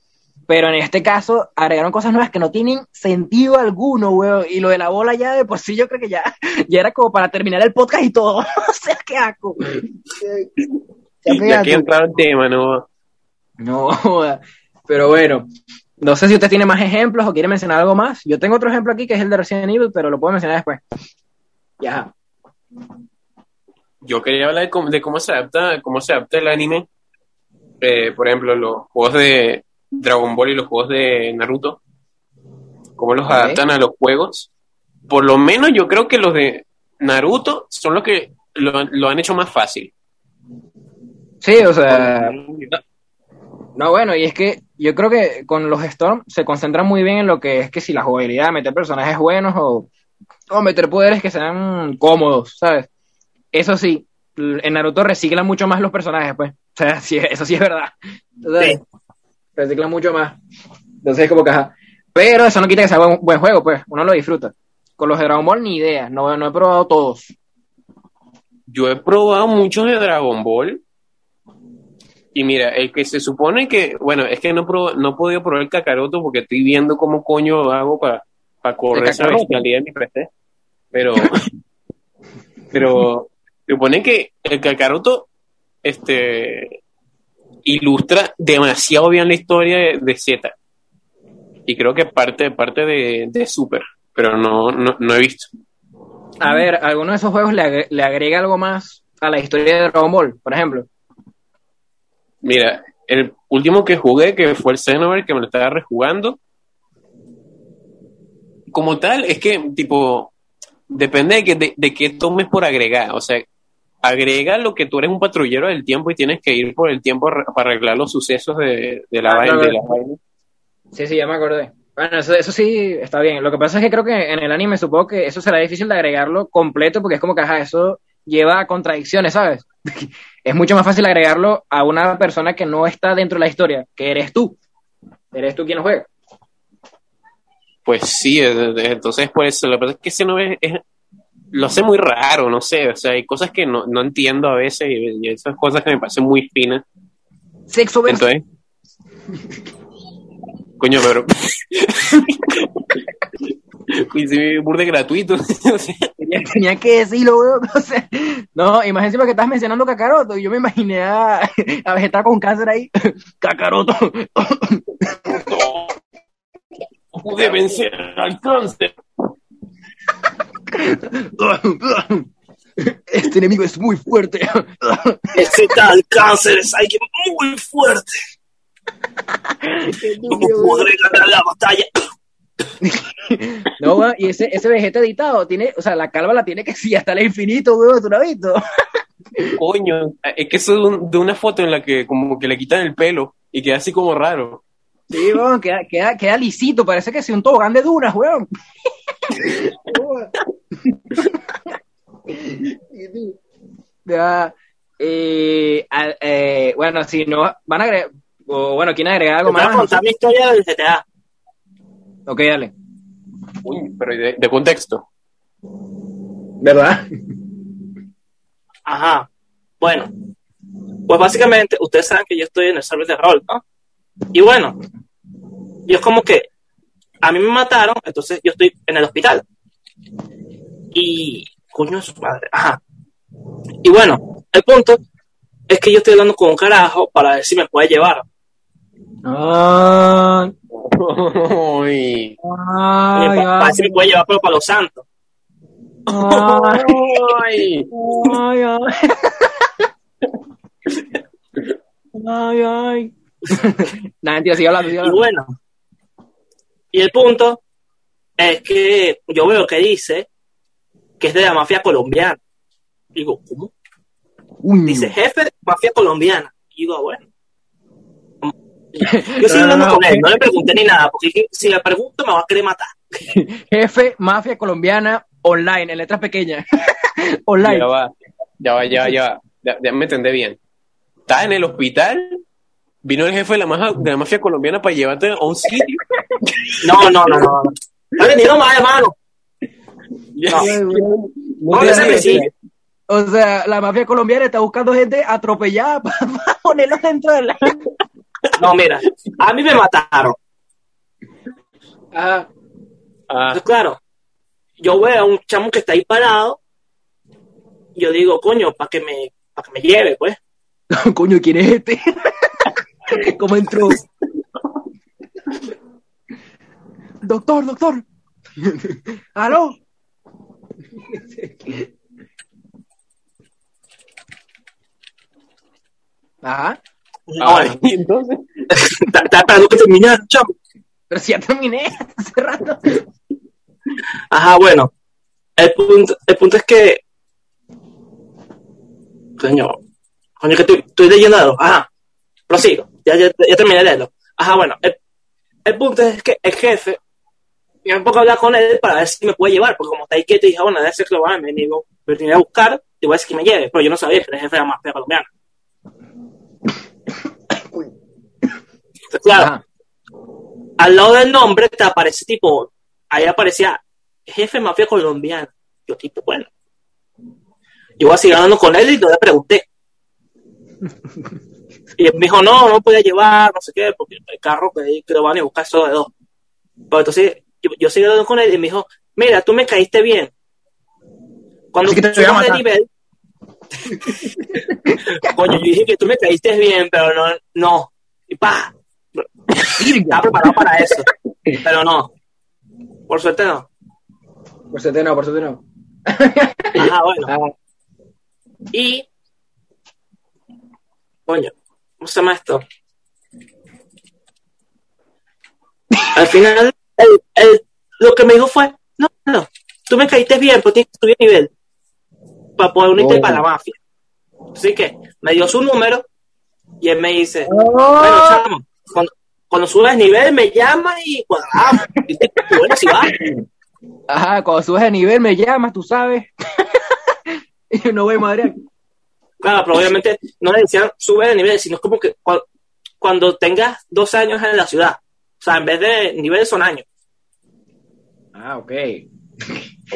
Pero en este caso, agregaron cosas nuevas que no tienen sentido alguno, weón. Y lo de la bola ya de por sí, yo creo que ya, (laughs) ya era como para terminar el podcast y todo. (laughs) o sea, qué asco. (laughs) Ya Ya claro el tema, ¿no? No, joda. pero bueno, no sé si usted tiene más ejemplos o quiere mencionar algo más. Yo tengo otro ejemplo aquí que es el de Resident Evil, pero lo puedo mencionar después. Ya. Yo quería hablar de cómo, de cómo se adapta, cómo se adapta el anime. Eh, por ejemplo, los juegos de Dragon Ball y los juegos de Naruto. Cómo los adaptan a los juegos. Por lo menos yo creo que los de Naruto son los que lo, lo han hecho más fácil. Sí, o sea, no, bueno, y es que yo creo que con los Storm se concentran muy bien en lo que es que si la jugabilidad, meter personajes buenos o, o meter poderes que sean cómodos, ¿sabes? Eso sí, en Naruto reciclan mucho más los personajes, pues. O sea, sí, eso sí es verdad. Entonces, Sí. Reciclan mucho más. Entonces, como que, ajá. Pero eso no quita que sea buen, buen juego, pues. Uno lo disfruta. Con los de Dragon Ball, ni idea. No, no he probado todos. Yo he probado muchos de Dragon Ball. Y mira, el que se supone que, bueno, es que no, prob- no he podido probar el Kakaroto porque estoy viendo cómo coño hago para correr ¿El esa bestialidad en mi PC. Pero, pero se supone que el Kakaroto este, ilustra demasiado bien la historia de, de Z. Y creo que parte, parte de, de Super, pero no, no, no he visto. A ver, ¿alguno de esos juegos le, le agrega algo más a la historia de Dragon Ball, por ejemplo? Mira, el último que jugué, que fue el Xenoverse, que me lo estaba rejugando, como tal, es que, tipo, depende de, que, de, de qué tomes por agregar. O sea, agrega lo que tú eres un patrullero del tiempo y tienes que ir por el tiempo para arreglar los sucesos de, de la Ah, vaina. de la vaina. Sí, sí, ya me acordé. Bueno, eso, eso sí está bien. Lo que pasa es que creo que en el anime supongo que eso será difícil de agregarlo completo porque es como que, ajá, eso lleva a contradicciones, ¿sabes? (laughs) es mucho más fácil agregarlo a una persona que no está dentro de la historia, que eres tú. Eres tú quien lo juega. Pues sí, es- es- entonces por eso, lo que pasa es que Xenoverse es, lo hace muy raro, no sé, o sea, hay cosas que no, no entiendo a veces y, y esas cosas que me parecen muy finas. Sexo versus... Entonces. Coño, pero. y si burde gratuito. (laughs) o sea, Tenía, tenía que decirlo, weón. (laughs) O sea, no, encima que estás mencionando Kakaroto, y yo me imaginé a, a Vegeta con cáncer ahí. (laughs) Kakaroto. no pude vencer al cáncer. Este enemigo es muy fuerte. Ese tal cáncer es alguien muy fuerte. Como podré ganar la batalla. No, weón, y ese, ese Vegeta editado tiene, o sea, la calva la tiene que sí hasta el infinito, weón, ¿tú lo has visto? Coño, es que eso es de, un- de una foto en la que como que le quitan el pelo y queda así como raro. Sí, weón, queda, queda, queda lisito, parece que es un tobogán de dunas, weón. (laughs) Ya, eh, eh, bueno, si no, van a agregar, o bueno, ¿quieren agregar algo Te voy a más? contar mi historia del GTA. Ok, dale. Uy, pero de, de contexto. ¿Verdad? Ajá. Bueno, pues básicamente ustedes saben que yo estoy en el server de rol, ¿no? Y bueno, yo es como que a mí me mataron, entonces yo estoy en el hospital. Y coño de su madre, ajá. Y bueno, el punto es que yo estoy hablando con un carajo para ver si me puede llevar. Ah, Uy. ay, para ver si me puede llevar pero para los santos. ay, Ay. ay, ay. (laughs) Ay, ay. (laughs) Nada, mentira, sigue hablando, sigue Y bueno, y el punto es que yo veo que dice que es de la mafia colombiana. Digo, ¿cómo? Uy, Dice jefe de mafia colombiana. Y digo, bueno. (laughs) Yo sigo No, no, hablando no, con él, no le pregunté ni nada, porque si le pregunto me va a querer matar. (laughs) jefe mafia colombiana online, en letras pequeñas. (laughs) online. Ya va, ya va, ya va, ya va. Ya, ya me entendé bien. Estás en el hospital, vino el jefe de la, maja- de la mafia colombiana para llevarte a un sitio. No, no, no, no. No ha venido más, hermano. No. No. O sea, la mafia colombiana está buscando gente atropellada (laughs) para, ponerlos dentro de la. No, mira, a mí me mataron. Ajá. Ah, Entonces, claro, yo veo a un chamo que está ahí parado. y Yo digo, coño, para que me, para que me lleve, pues. (laughs) Coño, ¿quién es este? ¿Cómo entró? doctor, doctor. ¿Aló? Ajá. No, ah, y (laughs) entonces, esperando que termine, chamo. Pero si ya terminé (laughs) hace rato. Ajá, bueno. El punto, el punto es que. Coño. Coño, que estoy, estoy leyendo algo. Ajá. Prosigo. Ya, ya, ya terminé de leerlo. Ajá, bueno. El, el punto es que el jefe. Yo un poco hablar con él para ver si me puede llevar. Porque como está ahí quieto, dije, bueno, debe ser que lo van a venir, me venir a buscar. Y voy a decir que me lleve. Pero yo no sabía que era el jefe de la mafia colombiana. Entonces, claro Ajá. al lado del nombre te aparece tipo, ahí aparecía jefe mafia colombiana. Yo tipo, bueno. Yo voy a seguir hablando con él y no le pregunté. (laughs) Y él me dijo, no, no podía llevar, no sé qué, porque el carro que, que lo van a buscar solo de dos. Pero entonces yo, yo seguí hablando con él y me dijo, mira, tú me caíste bien. Cuando Así que te voy a subas de nivel... (laughs) Coño, yo dije que tú me caíste bien, pero no, no. Y pa, estaba preparado para eso, pero no. Por suerte no. Por suerte no, por suerte no. Ajá, bueno. (laughs) Ah, Y, coño, ¿cómo se llama esto? Al final, el- el- lo que me dijo fue, no, no, tú me caíste bien, pero tienes que subir nivel para poder unirte Oh. para la mafia. Así que me dio su número y él me dice, Oh. bueno, chamo, cuando, cuando subas nivel me llamas y cuadramos. Y bueno, si. Ajá, cuando subes de nivel me llamas, tú sabes. (laughs) y yo no voy a madre. Claro, pero obviamente no le decían sube de nivel, sino es como que cua- cuando tengas dos años en la ciudad. O sea, en vez de nivel son años. Ah, ok. (laughs)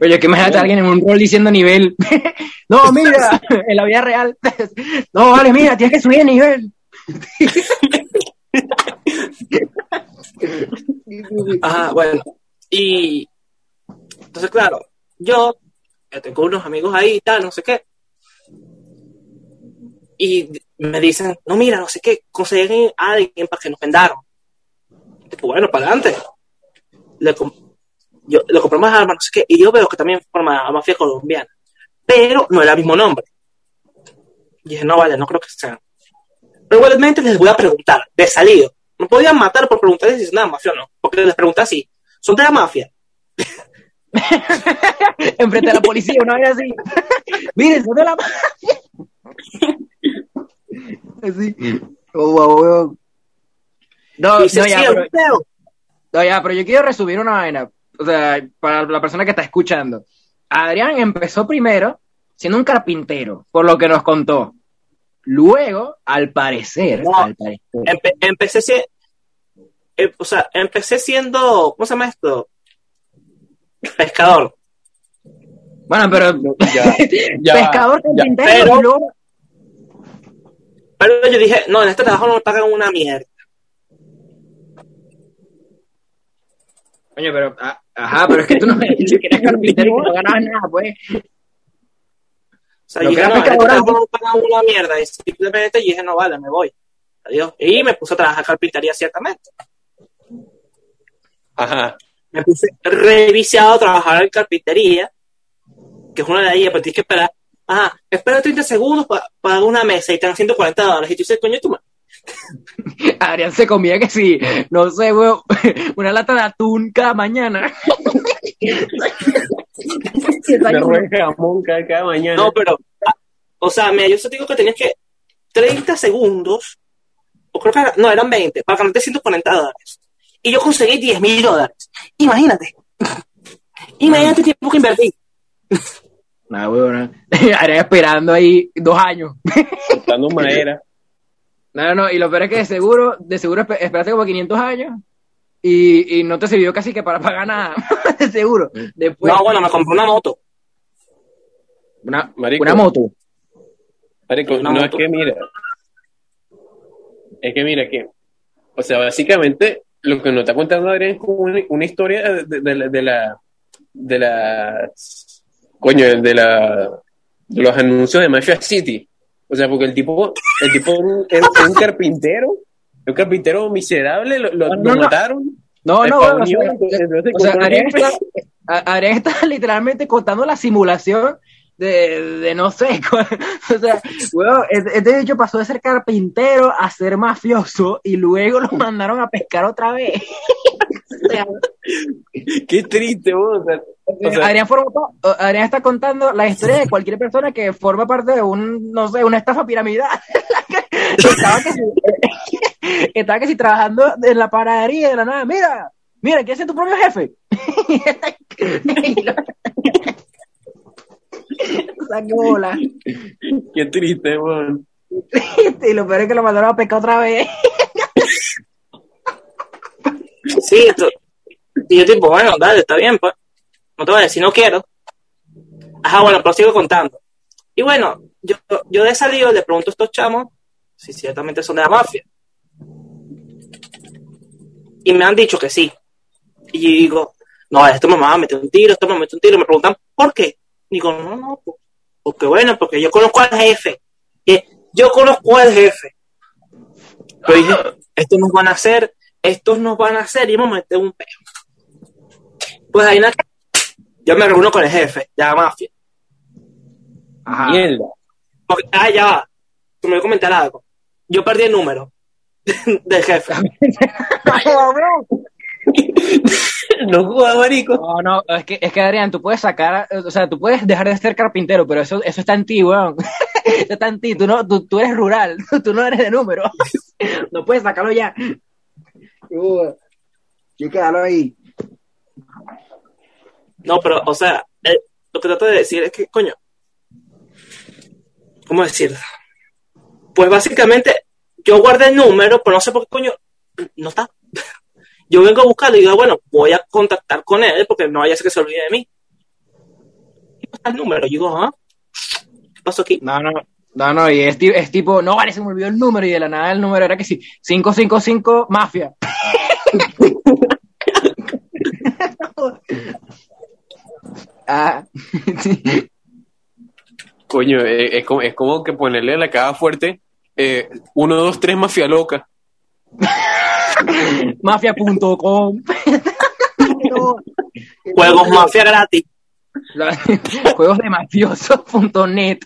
Oye, que imagínate a alguien en un rol diciendo nivel. (laughs) no, mira, (laughs) en la vida real. no, vale, mira, tienes que subir de nivel. Ajá, bueno. Y entonces, claro, yo eh, tengo unos amigos ahí y tal, no sé qué. Y me dicen, no, mira, no sé qué, consiguen a alguien para que nos vendaron. Bueno, para adelante. Le, yo, le compramos armas, no sé qué, y yo veo que también forma mafia colombiana. Pero no era el mismo nombre. Y dije, no, vale, no creo que sea. Pero igualmente les voy a preguntar, de salido. No podían matar por preguntarles si de la mafia o no. Porque les pregunté así, ¿son de la mafia? (laughs) Enfrente de la policía, una vez así. (laughs) Miren, son de la (laughs) Así. Oh, wow, wow. No, no, ya, "Sí, pero, es feo". no, ya, pero yo quiero resumir una vaina. O sea, para la persona que está escuchando. Adrián empezó primero siendo un carpintero, por lo que nos contó. Luego, al parecer, No. al parecer, Empe- empecé si- eh, o sea, empecé siendo, ¿cómo se llama esto? Pescador. Bueno, pero Ya, (laughs) ya, pescador, ya, carpintero, pero- y luego- Pero yo dije, no, en este trabajo no me pagan una mierda. Coño, pero, ah, ajá, pero es que tú no me dijiste que eras (laughs) carpintero no ganabas nada, pues. O sea, yo dije, no, en este trabajo no me pagan una mierda. Y simplemente dije, no, vale, me voy. Adiós. Y me puse a trabajar carpintería ciertamente. Ajá. me puse reviciado a trabajar en carpintería, que es una de ellas, pero tienes que esperar. Ajá, espera 30 segundos para pagar una mesa y te dan 140 dólares. Y tú dices, coño, tú ma- (laughs) Adrián se comía que sí, no sé, weón, (laughs) una lata de atún cada mañana. (laughs) Me jamón cada, cada mañana. No, pero, ah, o sea, mira, yo te digo que tenías que 30 segundos, o creo que era- no, eran 20, para ganarte 140 dólares. Y yo conseguí 10 mil dólares. Imagínate. Imagínate el tiempo que invertí. No, weón, (laughs) Adrián esperando ahí dos años. (laughs) Cortando madera. No, no, no, y lo peor es que de seguro, de seguro espe- esperaste como 500 años y, y no te sirvió casi que para pagar nada, (laughs) de seguro. Después, No, bueno, me compré una moto. una, Marico. una moto. Marico, Una no es que mira. Es que mira que. O sea, básicamente lo que nos está contando Adrián es como una, una historia de, de. De la. De la. Coño, de la. De los anuncios de Mafia City. O sea, porque el tipo. El tipo es un, carpintero. Un carpintero miserable. Lo, lo- No, lo no, no. mataron. No, no, bueno, o sea, está literalmente contando la simulación de, de no sé, (laughs) o sea, este, bicho pasó de ser carpintero a ser mafioso y luego lo mandaron a pescar otra vez. O (laughs) sea, Qué triste, vos. O sea, o sea, Adrián, está contando la historia de cualquier persona que forma parte de un, no sé, una estafa piramidal. que (laughs) estaba que si, que estaba que si trabajando en la panadería de la nada. Mira, mira, ¿quieres ser tu propio jefe? (laughs) Saque bola. (laughs) qué triste, vos. Y lo peor es que lo mandaron a pescar otra vez. (laughs) Sí, esto. Y yo tipo, bueno, dale, está bien, pues. No te voy a decir, no quiero. Ajá, bueno, pero sigo contando. Y bueno, yo, yo de salido le pregunto a estos chamos si ciertamente son de la mafia. Y me han dicho que sí. Y yo digo, no, esto me va a meter un tiro, esto me mete un tiro. Me preguntan, ¿por qué? Digo, no, no, porque bueno, porque yo conozco al jefe. Yo conozco al jefe. Pero dije, estos nos van a hacer, estos nos van a hacer y me meter un peo. Pues ahí nada, yo me reúno con el jefe de la mafia. Ajá. Mierda. Porque, ah, ya va. Tú me voy a comentar algo. Yo perdí el número (laughs) del jefe. (laughs) (laughs) No jodas, marico. No, no, es que, es que Adrián, tú puedes sacar, o sea, tú puedes dejar de ser carpintero, pero eso, eso está en ti, weón. (laughs) Eso está en ti, tú, no, tú, tú eres rural, (laughs) tú no eres de número. (laughs) No puedes sacarlo ya. Uh, y quédalo ahí. No, pero, o sea, eh, lo que trato de decir es que, coño, ¿cómo decir? Pues básicamente, yo guardé el número, pero no sé por qué, coño, no está. Yo vengo a buscarlo y digo, bueno, voy a contactar con él porque no vaya a ser que se olvide de mí. Y está el número. Y digo, ¿ah? ¿Qué pasó aquí? No, no, no, no, y es, ti- es tipo, no, vale, se me olvidó el número, y de la nada el número era que sí, 555 Mafia. (laughs) ah, sí. (laughs) Coño, eh, es, como, es como que ponerle a la caja fuerte eh, 1, 2, 3 mafia loca. (laughs) Mafia.com. No. (laughs) Juegos mafia gratis. (laughs) Juegos de mafiosos.net.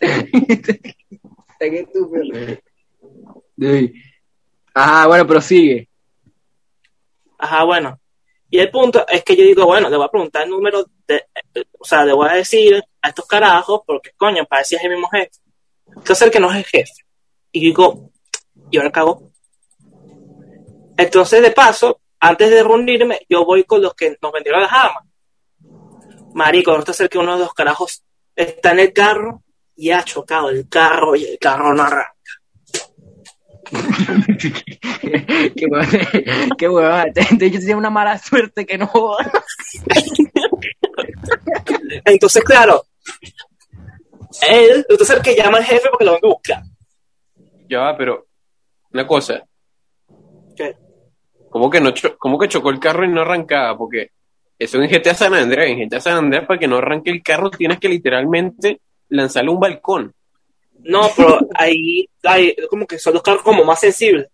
Estúpido. Sí. Ajá, bueno, prosigue. Ajá, bueno. Y el punto es que yo digo, bueno, le voy a preguntar el número de, eh, o sea, le voy a decir a estos carajos, porque coño, parecía el mismo jefe. Entonces que no es el jefe. Y yo digo, y ahora cago. Entonces, de paso, antes de reunirme, yo voy con los que nos vendieron las armas. Marico, resulta ser que uno de los carajos está en el carro y ha chocado el carro y el carro no arranca. (laughs) qué huevada, qué huevada. De hecho, tiene una mala suerte que no. Entonces, claro, él, entonces el que llama al jefe porque lo van a buscar. Ya va, pero una cosa, ¿Qué? ¿cómo que, no cho- cómo que chocó el carro y no arrancaba? Porque eso en GTA San Andreas, en GTA San Andreas para que no arranque el carro tienes que literalmente lanzarle un balcón. No, pero ahí, ahí como que son los carros como más sensibles.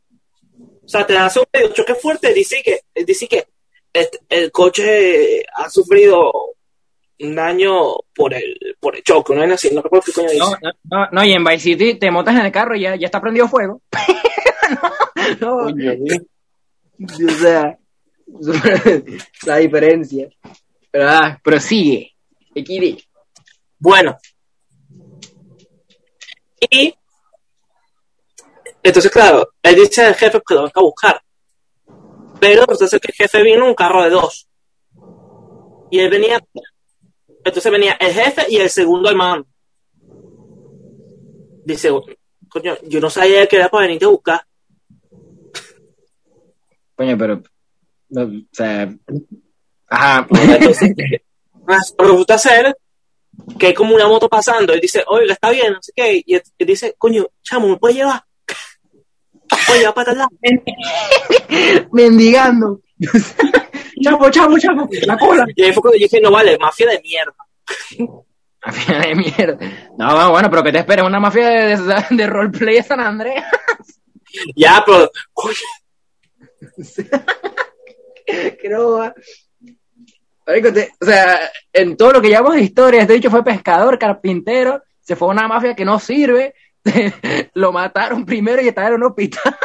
O sea, te hace un medio choque fuerte, dice que, dice que este- el coche ha sufrido un daño por el, por el choque, no así, no recuerdo qué coño dice. No, no, no, no, y en Vice City te montas en el carro y ya, ya está prendido fuego. (laughs) no, no, ¿sí? (laughs) o sea, (laughs) la diferencia. Pero, ah, prosigue. Bueno. Y entonces, claro, él dice al jefe que lo venga a buscar. Pero entonces que el jefe vino un carro de dos. Y él venía, entonces venía el jefe y el segundo hermano. Dice, coño, yo no sabía que era para venirte a buscar. Coño, pero. no, o sea. Ajá. Entonces, mas resulta ser que hay como una moto pasando. Él dice, oiga, está bien, no sé qué. Y él, él dice, coño, chamo, ¿me puedes llevar? ¿Me puedes llevar para tal lado? (laughs) Mendigando. (laughs) chamo, chamo, chamo. La cola. Y ahí fue cuando yo dije, no vale, mafia de mierda. (laughs) Mafia de mierda. No, bueno, bueno, pero ¿qué te esperas? Una mafia de, de, de roleplay de San Andrés. Ya, pero, coño, (laughs) que te- o sea, en todo lo que llamamos de historia, este dicho fue pescador, carpintero, se fue una mafia que no sirve, (laughs) lo mataron primero y estaba en un hospital.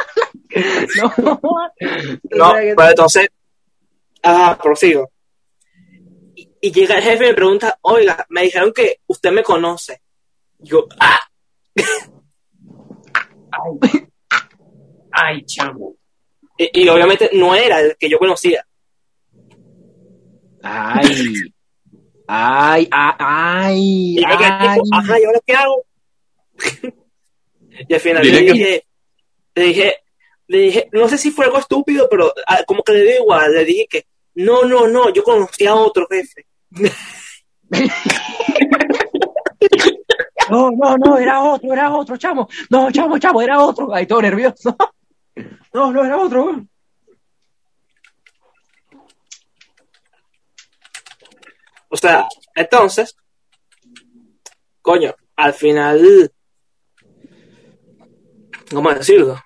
(laughs) no, no, O pero entonces, ah, prosigo. Y, y llega el jefe y me pregunta, oiga, me dijeron que usted me conoce. Yo, ah, Ay, chamo. Y, y obviamente no era el que yo conocía. Ay, ay, ay, ay, Y ay. tipo, ajá, ¿y ahora qué hago? (laughs) y al final le que- dije, le dije, le dije, no sé si fue algo estúpido, pero ah, como que le dio igual, le dije que, no, no, no, yo conocí a otro jefe. (laughs) No, no, no, era otro, era otro, chamo. No, chamo, chamo, era otro. Ahí todo nervioso. (laughs) No, no, era otro. weón. O sea, entonces, coño, al final, ¿cómo decirlo?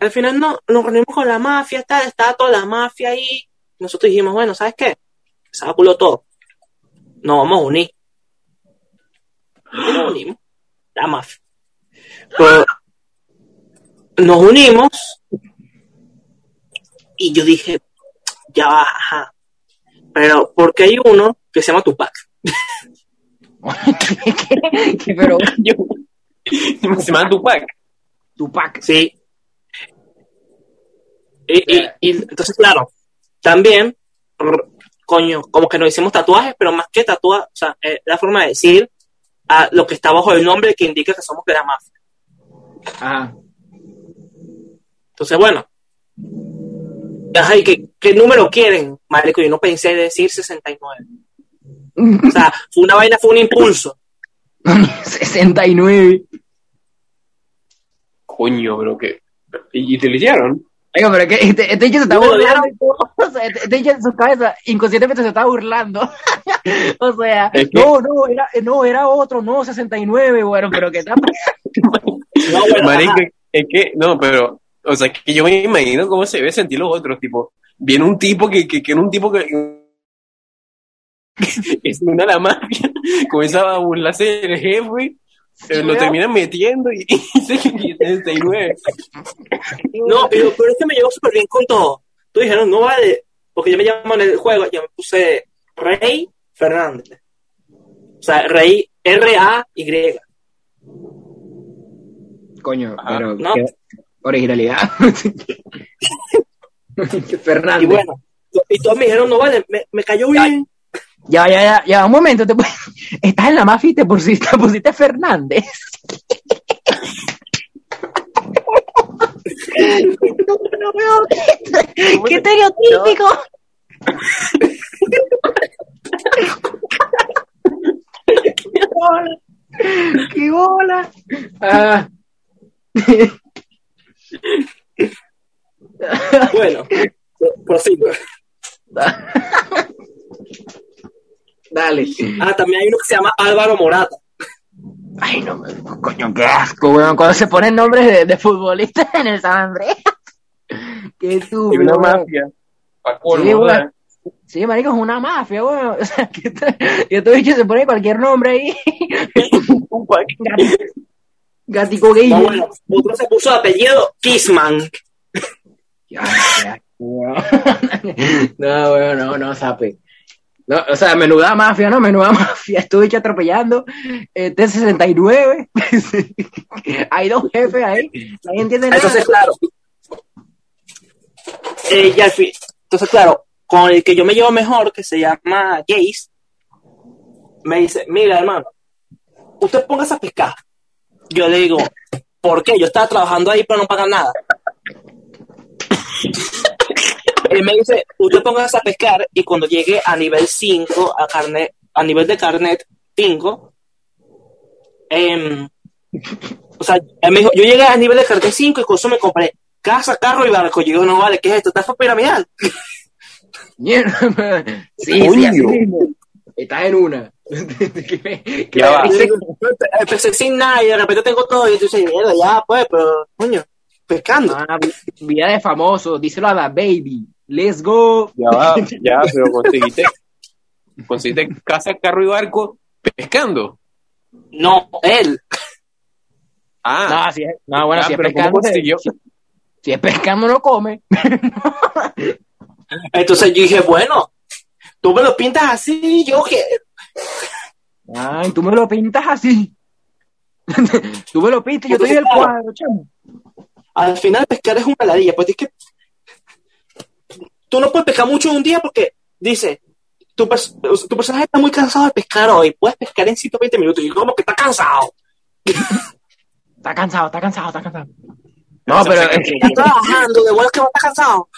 Al final no, nos reunimos con la mafia, está, estaba toda la mafia ahí. Nosotros dijimos, bueno, ¿sabes qué? Se culo todo. Nos vamos a unir. Nos unimos. La mafia. Pero nos unimos y yo dije, ya va, ajá. Pero, porque hay uno que se llama Tupac. ¿Qué- (laughs) qué- Pero Yo, (laughs) se llama Tupac. Tupac. Sí. Y, y- y entonces, claro, también, coño, como que nos hicimos tatuajes, pero más que tatuajes, o sea, eh, la forma de decir a lo que está bajo el nombre que indica que somos de la mafia. Ajá. Entonces, bueno. Ajá, ¿y qué, qué número quieren? Marico, yo no pensé decir 69. O sea, (laughs) fue una vaina, fue un impulso. 69. Coño, bro, que. ¿Y, te lo hicieron? Oiga, pero es que este, este dicho se está burlando. y todo. (laughs) O sea, este, este dicho en su cabeza inconscientemente se está burlando. (laughs) o sea, Es que- no, no, era, no, era otro, no, 69, bueno, pero que está. No, bueno, Marico, es que, no, pero, o sea, que yo me imagino cómo se debe sentir los otros, tipo, viene un tipo que, que, que era un tipo que, que (laughs) es una la mafia, comenzaba a burlarse del jefe, Se lo terminan metiendo y, (laughs) y se 79. No, pero, pero es que me llevó súper bien con todo. Tú dijeron, no vale, porque yo me llamo en el juego, yo me puse Rey Fernández. O sea, Rey R-A-Y. Coño, Ajá. pero No. Originalidad. (laughs) Fernández. Y bueno, y todos me dijeron, no vale, me, me cayó bien. Ya, ya, ya, ya, un momento. Te... (laughs) Estás en la mafia y te pusiste, te (laughs) pusiste Fernández. no, veo qué, qué estereotípico. qué bola. Qué bola. Ah. Bueno, prosigo. Dale. Ah, también hay uno que se llama Álvaro Morata. Ay, no, coño, qué asco, weón. Cuando se ponen nombres de, de futbolistas en el San Andrés. Qué tú, Y una mafia. Sí. Sí, marico, es una mafia, weón. O sea, que te- y estos bichos se pone cualquier nombre ahí. (laughs) Gatico gay. No, bueno, otro se puso de apellido Kissman. Ya, ya, weón. No, weón, no, no, sape. No, o sea, menuda mafia, ¿no? Menuda (laughs) mafia. Estuve atropellando. Eh, T-69. (laughs) Hay dos jefes ahí. Nadie entiende nada. Entonces, claro. Eh, y al fin- entonces, claro, con el que yo me llevo mejor, que se llama Jace, me dice, mira, hermano, usted póngase a pescar. Yo le digo, ¿por qué? Yo estaba trabajando ahí pero no pagan nada. Él me dice, usted póngase a pescar y cuando llegue a nivel 5, a, carnet, a nivel de carnet 5, em, o sea, él me dijo, yo llegué a nivel de carnet 5 y con eso me compré casa, carro y barco. Yo digo, no vale, ¿qué es esto? ¿Estafa piramidal? (laughs) Mierda. (laughs) Sí, sí, Coño. así mismo. Estás en una. (laughs) Que- que Ya va. Empecé sin nada y de repente tengo todo y tú dices, mierda, ya, pues, pero, coño, pescando. Ah, vi- vida de famoso, díselo a la baby. Let's go. Ya va, ya, pero conseguiste, conseguiste casa, carro y barco pescando. No, él. Ah, No, si es, no bueno, ah, si es pero ¿cómo pescando, consiguió? si, si es pescando no come. Entonces yo dije, bueno, tú me lo pintas así, yo que. Ay, tú me lo pintas así. (laughs) tú me lo pintas, yo te doy el cuadro, chamo. Al final pescar es una ladilla, pues es que tú no puedes pescar mucho en un día porque dice, tu, pers- tu personaje está muy cansado de pescar hoy, puedes pescar en 120 minutos y yo como que está cansado. Está cansado, está cansado, está cansado. No, pero es que, Está trabajando, de bueno que va a estar cansado.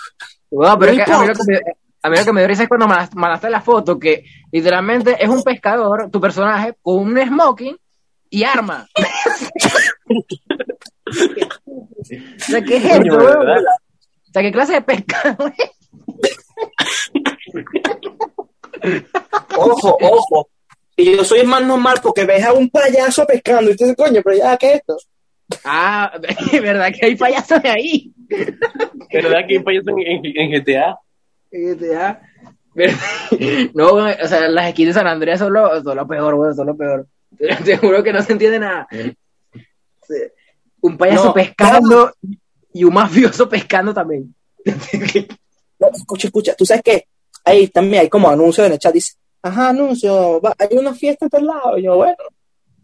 no, pero No es que a mí lo importa. que me, a mí lo que me dio risa es cuando mandaste, la foto, que literalmente es un pescador, tu personaje, con un smoking y arma. (laughs) o sea, ¿qué es esto, Coño, weón? ¿verdad? O sea, ¿qué clase de pescado es? Ojo, ojo. Y yo soy más normal porque ves a un payaso pescando y tú dices, coño, pero ya, ¿qué es esto? Ah, (laughs) es verdad que hay payasos ahí. ¿Verdad que hay payasos en, en, en GTA? GTA. Pero- (laughs) No, o sea, las skins de San Andreas son lo, son lo peor, güey, son lo peor. Te, (laughs) te juro que no se entiende nada. Sí. Un payaso No, pescando y un mafioso pescando también. (laughs) No, escucha, escucha, tú sabes que ahí también hay como anuncios en el chat, dice, ajá, anuncio, va- hay una fiesta en tal lado. Y yo, bueno,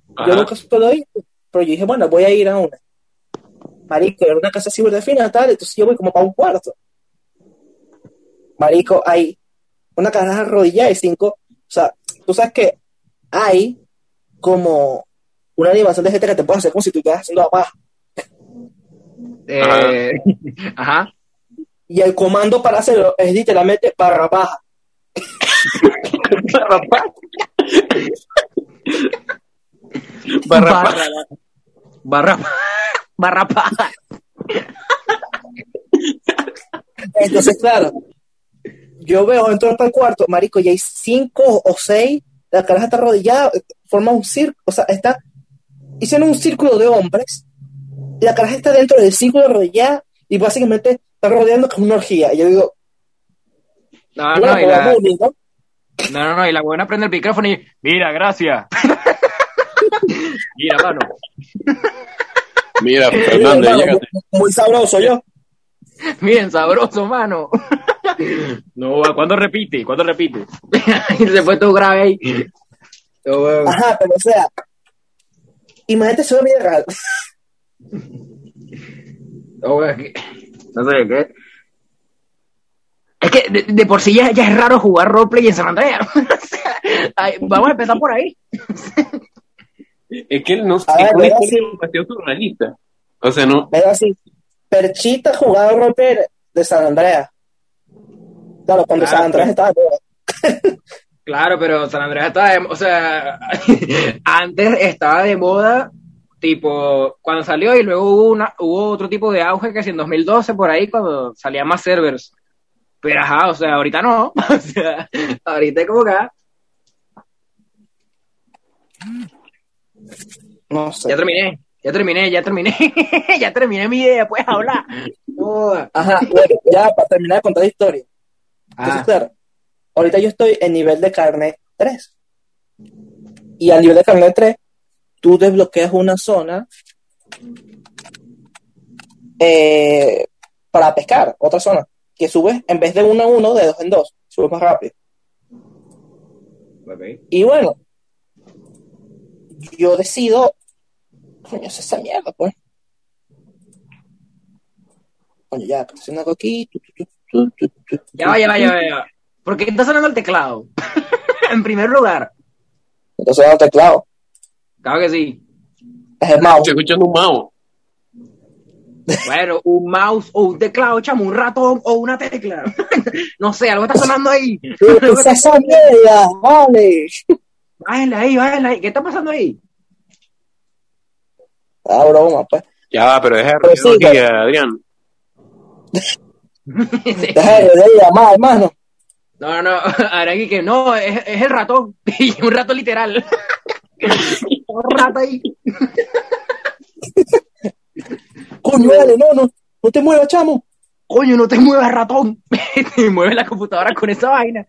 yo Ajá. nunca puedo ir, pero yo dije, bueno, voy a ir a una. Marico, era una casa ciberdefina, tal, entonces yo voy como para un cuarto. Marico, hay una caraja arrodillada y cinco, o sea, tú sabes que hay como una animación de gente que te puede hacer como si tú estuvieras haciendo la paja. Eh, ajá. Y el comando para hacerlo es literalmente barra baja. Barra- barra, barra, barra paja. Entonces, claro, yo veo, entro para el cuarto, marico, y hay cinco o seis, la caraja está arrodillada, forma un círculo, o sea, está, hicieron un círculo de hombres, la caraja está dentro del círculo arrodillada, y básicamente está rodeando con una orgía. Y yo digo, No, bueno, no, y la, no, no, no, y la buena prende el micrófono y, mira, gracias. (laughs) Mira, mano. Mira, (laughs) Mira, Fernández, muy sabroso yo. (laughs) Miren, sabroso, mano. (laughs) No, ¿cuándo repite? ¿Cuándo repite? Y (laughs) se fue todo grave ahí. No. Ajá, pero o sea, imagínate eso en vida real. No, no sé qué. Es que de, de por sí ya, ya es raro jugar roleplay en San Andreas. O sea, ay, vamos a empezar por ahí. Es que no sé, A ver, es una historia demasiado surrealista. O sea, no. Pero así, Perchita jugaba romper de San Andreas. Claro, cuando Claro, San Andreas estaba de moda. (laughs) Claro, pero San Andreas estaba de, o sea, (laughs) antes estaba de moda, tipo, cuando salió y luego hubo una, hubo otro tipo de auge que si en 2012 por ahí cuando salían más servers. Pero ajá, o sea, ahorita no, (laughs) o sea, ahorita es como que, ah, No sé. ya terminé, ya terminé, ya terminé, (laughs) ya terminé mi idea, puedes hablar. (laughs) Ajá, bueno, ya para terminar de contar la historia. Entonces, Ah, claro, ahorita yo estoy en nivel de carnet 3. Y a nivel de carnet 3, tú desbloqueas una zona eh, para pescar, otra zona, que subes en vez de uno a uno, de dos en dos, subes más rápido. Y bueno, yo decido, coño, es esa mierda, pues. Coño, ya, haciendo algo aquí. tu, tu, tu, tu, tu, tu, Ya va, ya va, ya va, ya va. ¿Por qué está sonando el teclado? (laughs) en primer lugar, Entonces, el teclado. claro que sí. Es el mouse. Estoy escuchando un mao. Bueno, un mouse o un teclado, chamo, un ratón o una tecla. (laughs) no sé, algo está sonando ahí. ¿Qué es (laughs) esa mierda? Vale. Bájenle ahí, bájenle ahí. ¿Qué está pasando ahí? Ah, broma, pues. Ya va, pero deja de sí, radiología, Adrián. (laughs) Deja de, de llamar, hermano. No, no, no. (laughs) Ahora aquí que no, es, es el ratón. (laughs) Y un rato literal. un rato ahí. Coño, dale, no, no. No te muevas, chamo. Coño, no te muevas, ratón. te mueve la computadora con esa vaina.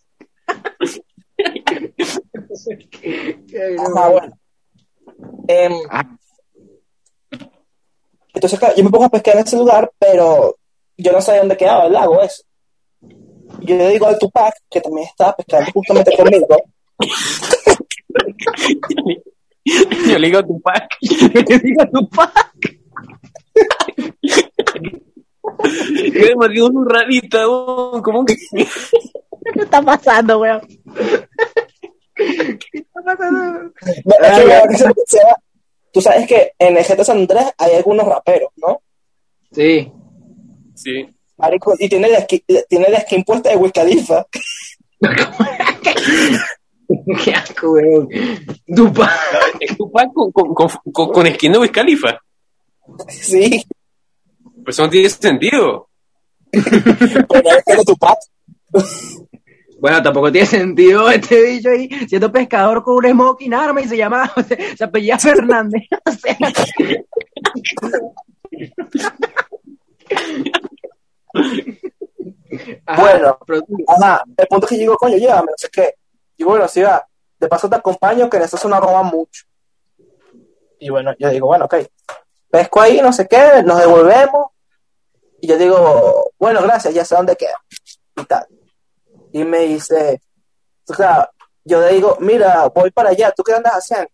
Ajá, bueno. Em, Ah. Entonces, claro, yo me pongo a pescar en ese lugar, pero yo no sabía dónde quedaba el lago ese. Yo le digo al Tupac, que también estaba pescando justamente conmigo, Yo le digo a tu pack. Diga tu pa. Es demasiado surrealista, weón. ¿Cómo que? ¿Qué está pasando, weón? ¿Qué está pasando? Me- es que se va- Tú sabes que en el GTA San Andrés hay algunos raperos, ¿no? Sí. Sí. Marico, y tiene la, skin, tiene la skin puesta de Wiz Khalifa. (laughs) Qué asco, weón. Tu pa. Es tu pack con, con, con, con, con skin de Wiz Khalifa. Sí, Pues eso no tiene sentido. (laughs) pero es que Tupac. Bueno, tampoco tiene (laughs) sentido este bicho ahí siendo pescador con un smoking arma y se llama, (laughs) o sea, se apellida Fernández. (laughs) O sea, Ajá, Bueno. el punto es que digo, coño, llévame, no sé qué. Y bueno, sí va. De paso te acompaño, que en esa zona roban mucho. Y bueno, yo digo, bueno, ok. Pesco ahí, no sé qué, nos devolvemos. Y yo digo, bueno, gracias, ya sé dónde queda. Y tal. Y me dice, o sea, yo le digo, mira, voy para allá, ¿tú qué andas haciendo?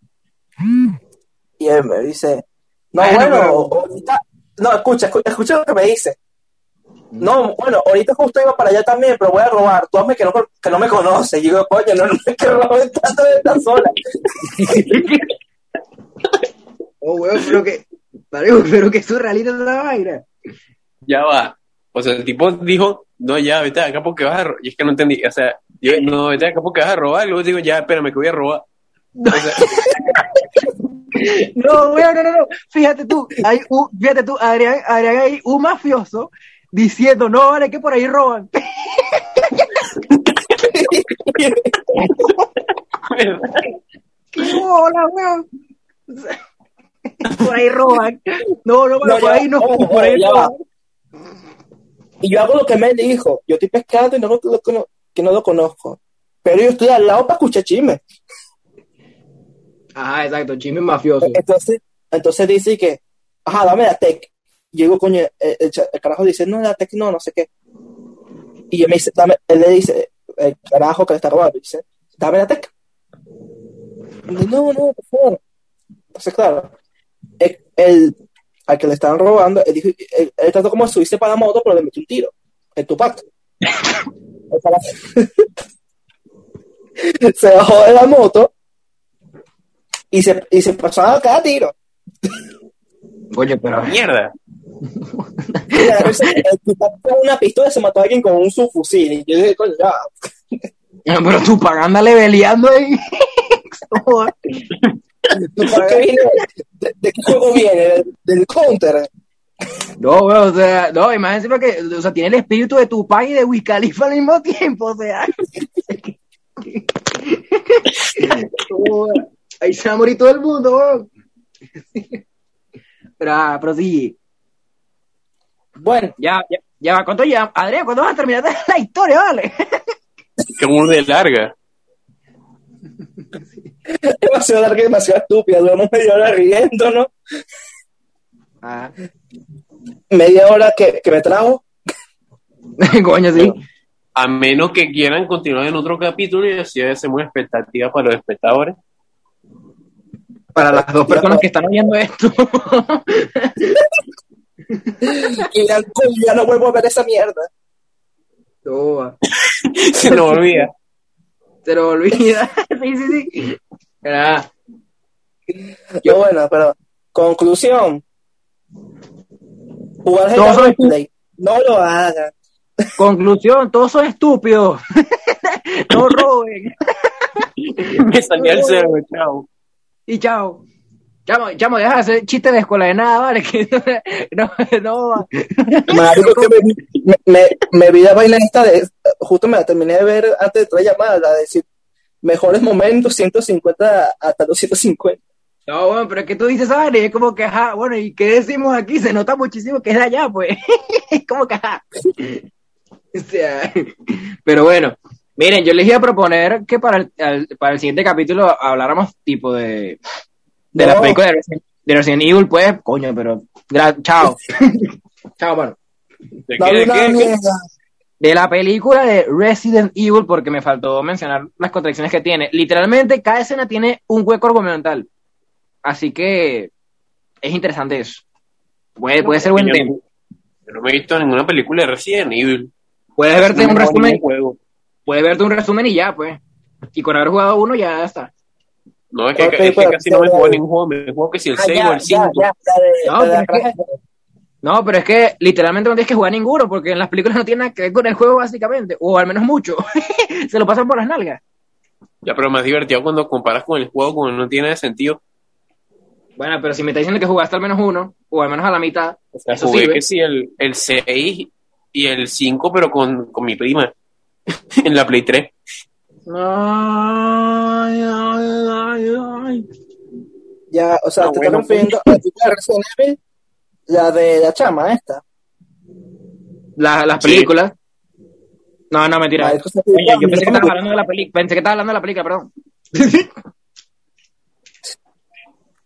Y él me dice, no, Bueno, bueno, pero- ahorita, no, escucha, escucha, escucha lo que me dice. No, bueno, ahorita justo iba para allá también, pero voy a robar. Tú hazme que no, que no me conoces. Y digo, coño, no, no es que robe tanto de esta zona. (laughs) Oh, weón, pero que, pero que surrealista la vaina. Ya va. O sea, el tipo dijo, no, ya, vete acá porque vas a robar. Y es que no entendí. O sea, yo, no, vete acá porque vas a robar. Y luego digo, ya, espérame, que voy a robar. O sea, (laughs) No, weón, no, no, no. Fíjate tú, hay un, fíjate tú, Adrián, Adrián, hay un mafioso diciendo, no, vale, que por ahí roban. (laughs) ¡Qué bola, weón! (laughs) Por ahí roban. No, no, No, por ahí no, va, ojo, por ahí roban. Y yo hago lo que me dijo. Yo estoy pescando y no lo, lo que no lo conozco. Pero yo estoy al lado para escuchar chisme. Ajá, exacto, chisme mafioso. Entonces, entonces dice que, ajá, dame la tech. Y yo digo, coño, el, el cha- el carajo dice, no, la tech no, no sé qué. Y yo me dice, dame, él le dice, el carajo que le está robando, dice, dame la tech. Y yo, no, no, por favor. Entonces, claro, el, el- al que le estaban robando, él, dijo, él, él trató como de subirse para la moto, pero le metió un tiro. El Tupac. El (laughs) carajo- se bajó de la moto y se, y se pasó a cada tiro. Coño, pero. Mierda. El Tupac con una pistola se mató a alguien con un subfusil. Y yo dije, coño, ya. No, pero tú pagándole peleando ahí. (laughs) ¿Tupac qué viene? ¿De, de qué juego viene? ¿Del, del counter? No, o sea, no, imagínate porque, o sea, tiene el espíritu de Tupac y de Wiz Khalifa al mismo tiempo, o sea. (laughs) Ahí se va a morir todo el mundo, weón. Pero, ah, pero sí, Bueno, ya, ya, ya, ¿cuánto ya? Adrián, ¿cuándo vas a terminar la historia, vale? Que muy de larga. (laughs) demasiado larga y demasiado estúpida. Duramos media hora riéndonos. Ah, Media hora que, que me trajo. (laughs) coño, sí. A menos que quieran continuar en otro capítulo y así hacemos expectativa para los espectadores. Para las dos personas que están oyendo esto. (laughs) Y ya, ya no vuelvo a ver esa mierda. Toma. Se nos olvida. Se lo olvida. (laughs) sí, sí, sí. Ah, Yo, bueno, pero conclusión. Jugar son Roleplay. No lo hagan. conclusión, todos son estúpidos. (laughs) no roben. (laughs) Me salía el cerdo, chao. Y chao. Chamo, chamo, deja de hacer chistes de escuela de nada, ¿vale? Que no, no, va. Marico, que me, me, vi la vaina esta de. Justo me la terminé de ver antes de toda llamada, la de decir mejores momentos, 150 hasta 250. No, bueno, pero es que tú dices, ¿sabes? Es como que, ajá, bueno, ¿y qué decimos aquí? Se nota muchísimo que es de allá, pues. (laughs) Es como que, ajá. O sea, pero bueno, miren, yo les iba a proponer que para el, al- para el siguiente capítulo habláramos tipo de, de la No. película de Resident, de Resident Evil, pues, coño, pero, gra- chao. (laughs) chao, bueno. ¿De qué? ¿De qué? ¿De qué? mierda. De la película de Resident Evil, porque me faltó mencionar las contradicciones que tiene. Literalmente, cada escena tiene un hueco argumental. Así que es interesante eso. Puede, puede ser buen tema. no- Yo no me he visto ninguna película de Resident Evil. Puedes verte No un resumen, juego. puedes verte un resumen y ya, pues. Y con haber jugado uno ya está. No, es que, es que pero- casi no me juego ningún juego. Me juego que si el Ah, 6 ya, o el 5. ya, ya, la de- No, pero es que- atrás. No, pero es que literalmente no tienes que jugar ninguno, porque en las películas no tiene nada que ver con el juego, básicamente. O al menos mucho. (laughs) Se lo pasan por las nalgas. Ya, pero más divertido cuando comparas con el juego, cuando no tiene sentido. Bueno, pero si me está diciendo que jugaste al menos uno, o al menos a la mitad, O sea, Eso jugué sirve. que sí el, el 6 y el 5, pero con, con mi prima. (laughs) en la Play 3. Ay, ay, ay, ay. Ya, o sea, No, te bueno, estás refiriendo a la de Resident Evil, la de la chama esta. La- las Sí. películas. No, no, mentira. Esa Oye, yo pensé que estabas me hablando de la película. Pensé que estabas hablando de la película, perdón. (laughs)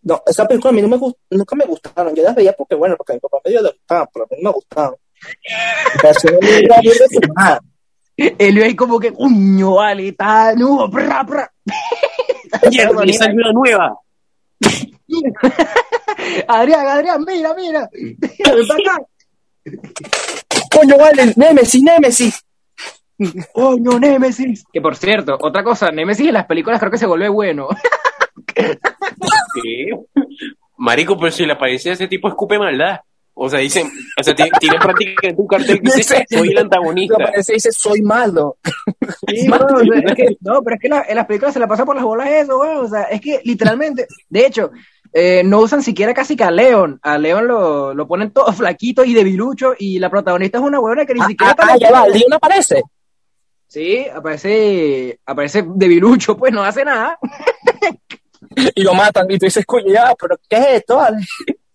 No, esa película a mí no me gust- nunca me gustaron. Yo las veía porque, bueno, porque a mi papá medio le gustaban, pero a mí no me gustaban. (laughs) Elio ahí como que, uño, vale, está, no, bra, bra. (laughs) ¡Mierda, me salió una nueva! (laughs) Adrián, Adrián, mira, mira. (laughs) Coño, vale, Nemesis, Nemesis. Coño, Némesis. Que por cierto, otra cosa, Némesis en las películas creo que se vuelve bueno. ¿Qué? Marico, pero si le aparece ese tipo escupe maldad. O sea, dicen, o sea, tiene, tiene prácticamente un cartel que dice, soy el antagonista. aparece y dice, soy malo. Sí, (laughs) bueno, o sea, es que- no, pero es que la- en las películas se la pasa por las bolas eso, güey. O sea, es que literalmente, de hecho, eh, no usan siquiera casi que a Leon. A Leon lo, lo ponen todo flaquito y debilucho y la protagonista es una huevona que ni Ah, siquiera ah, ah, ya va, Leon aparece. Sí, aparece, aparece debilucho, pues no hace nada. (laughs) Y lo matan. Y tú dices, coño, ya, pero ¿qué es esto?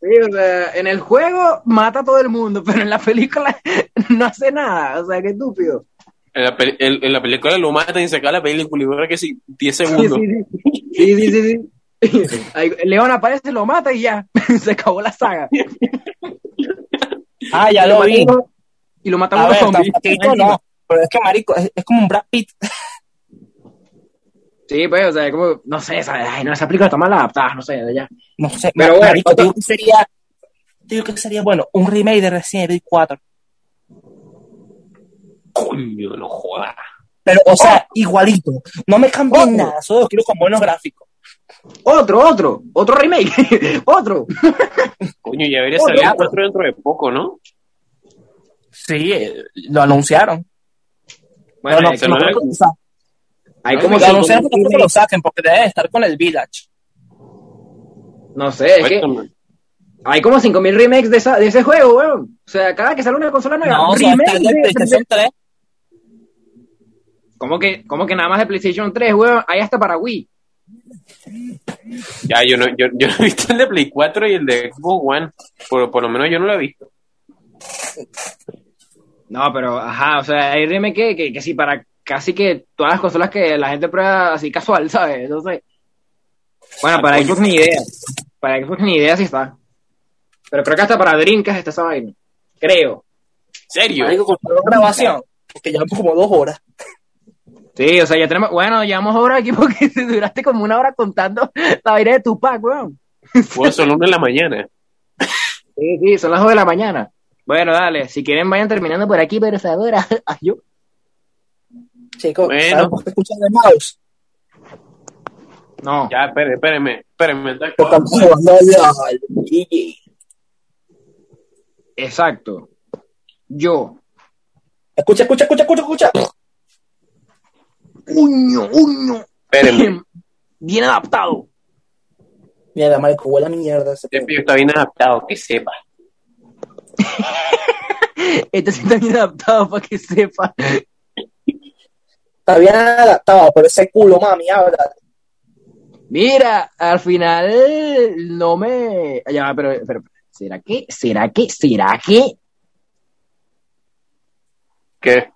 Vale? Sí, o sea, en el juego mata a todo el mundo, (laughs) pero en la película no hace nada. O sea, qué estúpido. En la, pe- en- en la película lo matan y se acaba la película y dura que sí, 10 Sí, segundos. sí, sí. Sí, sí, sí, sí. (laughs) Ahí León aparece, lo mata y ya. (laughs) Se acabó la saga. Ah, ya Y lo vi. Y lo matan A unos ver, zombies. tampoco no. Pero es que, marico, es, es como un Brad Pitt. Sí, pues, o sea, como, no sé, ¿sabes? Ay, no, esa película está mal adaptada, no sé, ya. No sé, Pero bueno, marico, otro- digo que sería, digo que sería bueno, un remake de Resident Evil 4. Coño, no jodas. Pero, o sea, igualito. No me cambien Otro. nada, solo lo quiero con buenos gráficos. Otro, otro, otro remake, (laughs) otro. (laughs) Coño, ya debería Oh, salir 4 dentro de poco, ¿no? Sí, eh, lo anunciaron. Bueno, no, se no hay no, como pero no creo que lo remakes. saquen porque debe estar con el Village. No sé, es que hay como 5000 remakes de, esa, de ese juego, weón. O sea, cada que sale una consola nueva, No, o sea, remake está el de de- PlayStation 3. ¿Cómo que, ¿Cómo que nada más de PlayStation 3, weón? Hay hasta para Wii. Ya, yo no, yo, yo no he visto el de Play 4 y el de Xbox One. Por, por lo menos yo no lo he visto. No, pero, ajá, o sea, hay remake que, que, que sí, para casi que todas las consolas que la gente prueba así casual, (laughs) ¿sabes? Entonces, bueno, para Xbox ni idea. Para Xbox ni idea si está. Pero creo que hasta para Dreamcast está esa vaina. Creo. ¿Serio? Marico, con la grabación. Porque llevamos como dos horas. Sí, o sea, ya tenemos, bueno, llevamos hora aquí porque (laughs) duraste como una hora contando la vaina de Tupac, weón. Fue solo una en la mañana. Sí, sí, son las 2 de la mañana. Bueno, dale, si quieren vayan terminando por aquí, por favor. (laughs) Ay, Chicos, Bueno. ¿saben por qué escuchan el mouse? No. Ya, espérenme, espérenme, espérenme. Exacto. Yo. Escucha, escucha, escucha, escucha, escucha. Uño, uño. Espérenme. Bien adaptado. Mierda, marico, huele a mierda ese Este pibe está bien adaptado, que sepa. (laughs) Este sí está bien adaptado para que sepa. Está bien adaptado, pero ese culo, mami, habla. Mira, al final no me. Ya, pero, pero, ¿será que? ¿Será que? ¿Será que? ¿Qué?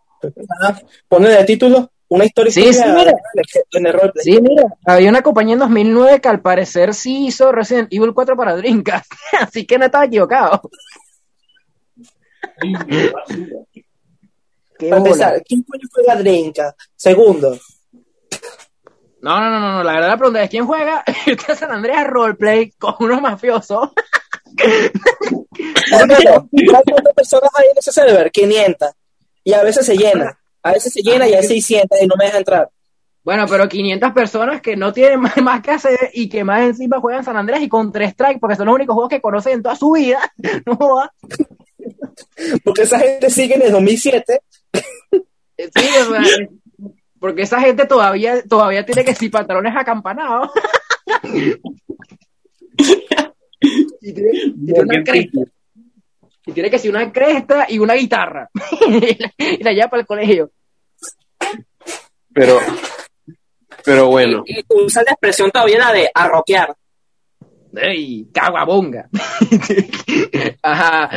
Ponen el título una historia Sí, sí, mira. en el roleplay. Sí, mira, había una compañía en 2009 que al parecer sí hizo Resident Evil 4 para Dreamcast, (laughs) así que no estaba equivocado. (laughs) Para empezar, ¿quién coño juega Drinka? Segundo, No, no, no, no, la verdad la pregunta es quién juega (laughs) este San Andreas Roleplay con unos mafiosos. (laughs) hermano, ¿sabes ¿cuántas personas hay en ese server? 500. Y a veces se llena. A veces se llena y hay 600 y no me deja entrar. Bueno, pero 500 personas que no tienen (laughs) más, que hacer y que más encima juegan San Andreas y con 3 strike porque son los únicos juegos que conocen en toda su vida. No jodas. Porque esa gente sigue en el 2007. Sí, o sea, porque esa gente todavía, todavía tiene que si pantalones acampanados. (laughs) y tiene, y tiene una cresta. Y tiene que ser una cresta y una guitarra. y, la, (laughs) y la lleva para el colegio. Pero, pero bueno. Y usa la expresión todavía la de arroquear. ¡Ey! ¡Caguabonga! (laughs) Ajá.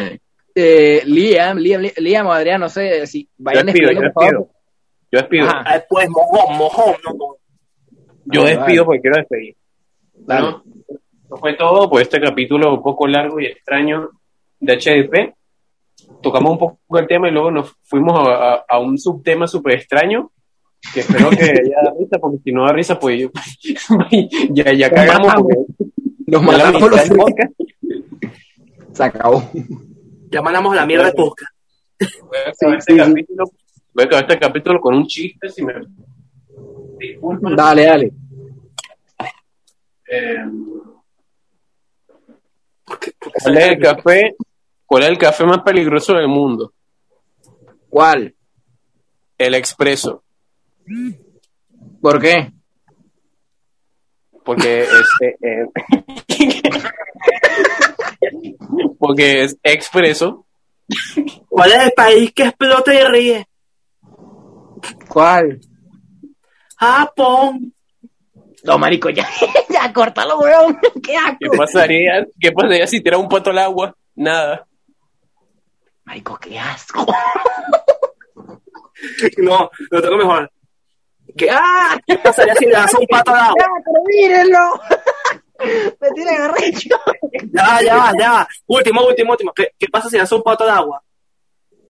Eh, Liam, Liam, Li- Liam o Adrián, no sé si vayan despido, yo por favor. despido. Yo despido. Ajá. Después, mojón, mojón, no. Yo Ah, despido vale. porque quiero despedir. Dale. ¿no? Eso fue todo por este capítulo un poco largo y extraño de HDP. Tocamos un poco el tema y luego nos fuimos a, a- a un subtema súper extraño que espero que (laughs) haya da risa, porque si no da risa, pues yo- (laughs) ya, ya cagamos. porque Los matamos los. Se acabó. Ya mandamos la mierda de Tusca. Voy a acabar este capítulo- voy a acabar este capítulo con un chiste, si me disculpan. Dale, dale. Eh, ¿Cuál es el café? ¿Cuál es el café más peligroso del mundo? ¿Cuál? El expreso, ¿Por qué? porque este eh, (laughs) porque es expreso. (laughs) ¿Cuál es el país que explota y ríe? ¿Cuál? Japón. No, marico, ya, (laughs) ya, córtalo, weón. ¡Qué (laughs) ¿Qué asco! pasaría? ¿Qué pasaría si tira un pato al agua? Nada. Marico, qué asco. No, lo tengo mejor. ¿Qué? ¡Ah! ¿Qué pasaría si le das un pato al agua? ¡Ya, pero mírenlo! Me tiene arrecho. (laughs) Ya ya ya. Último, último, último. ¿Qué, qué pasa si lanza un pato de agua?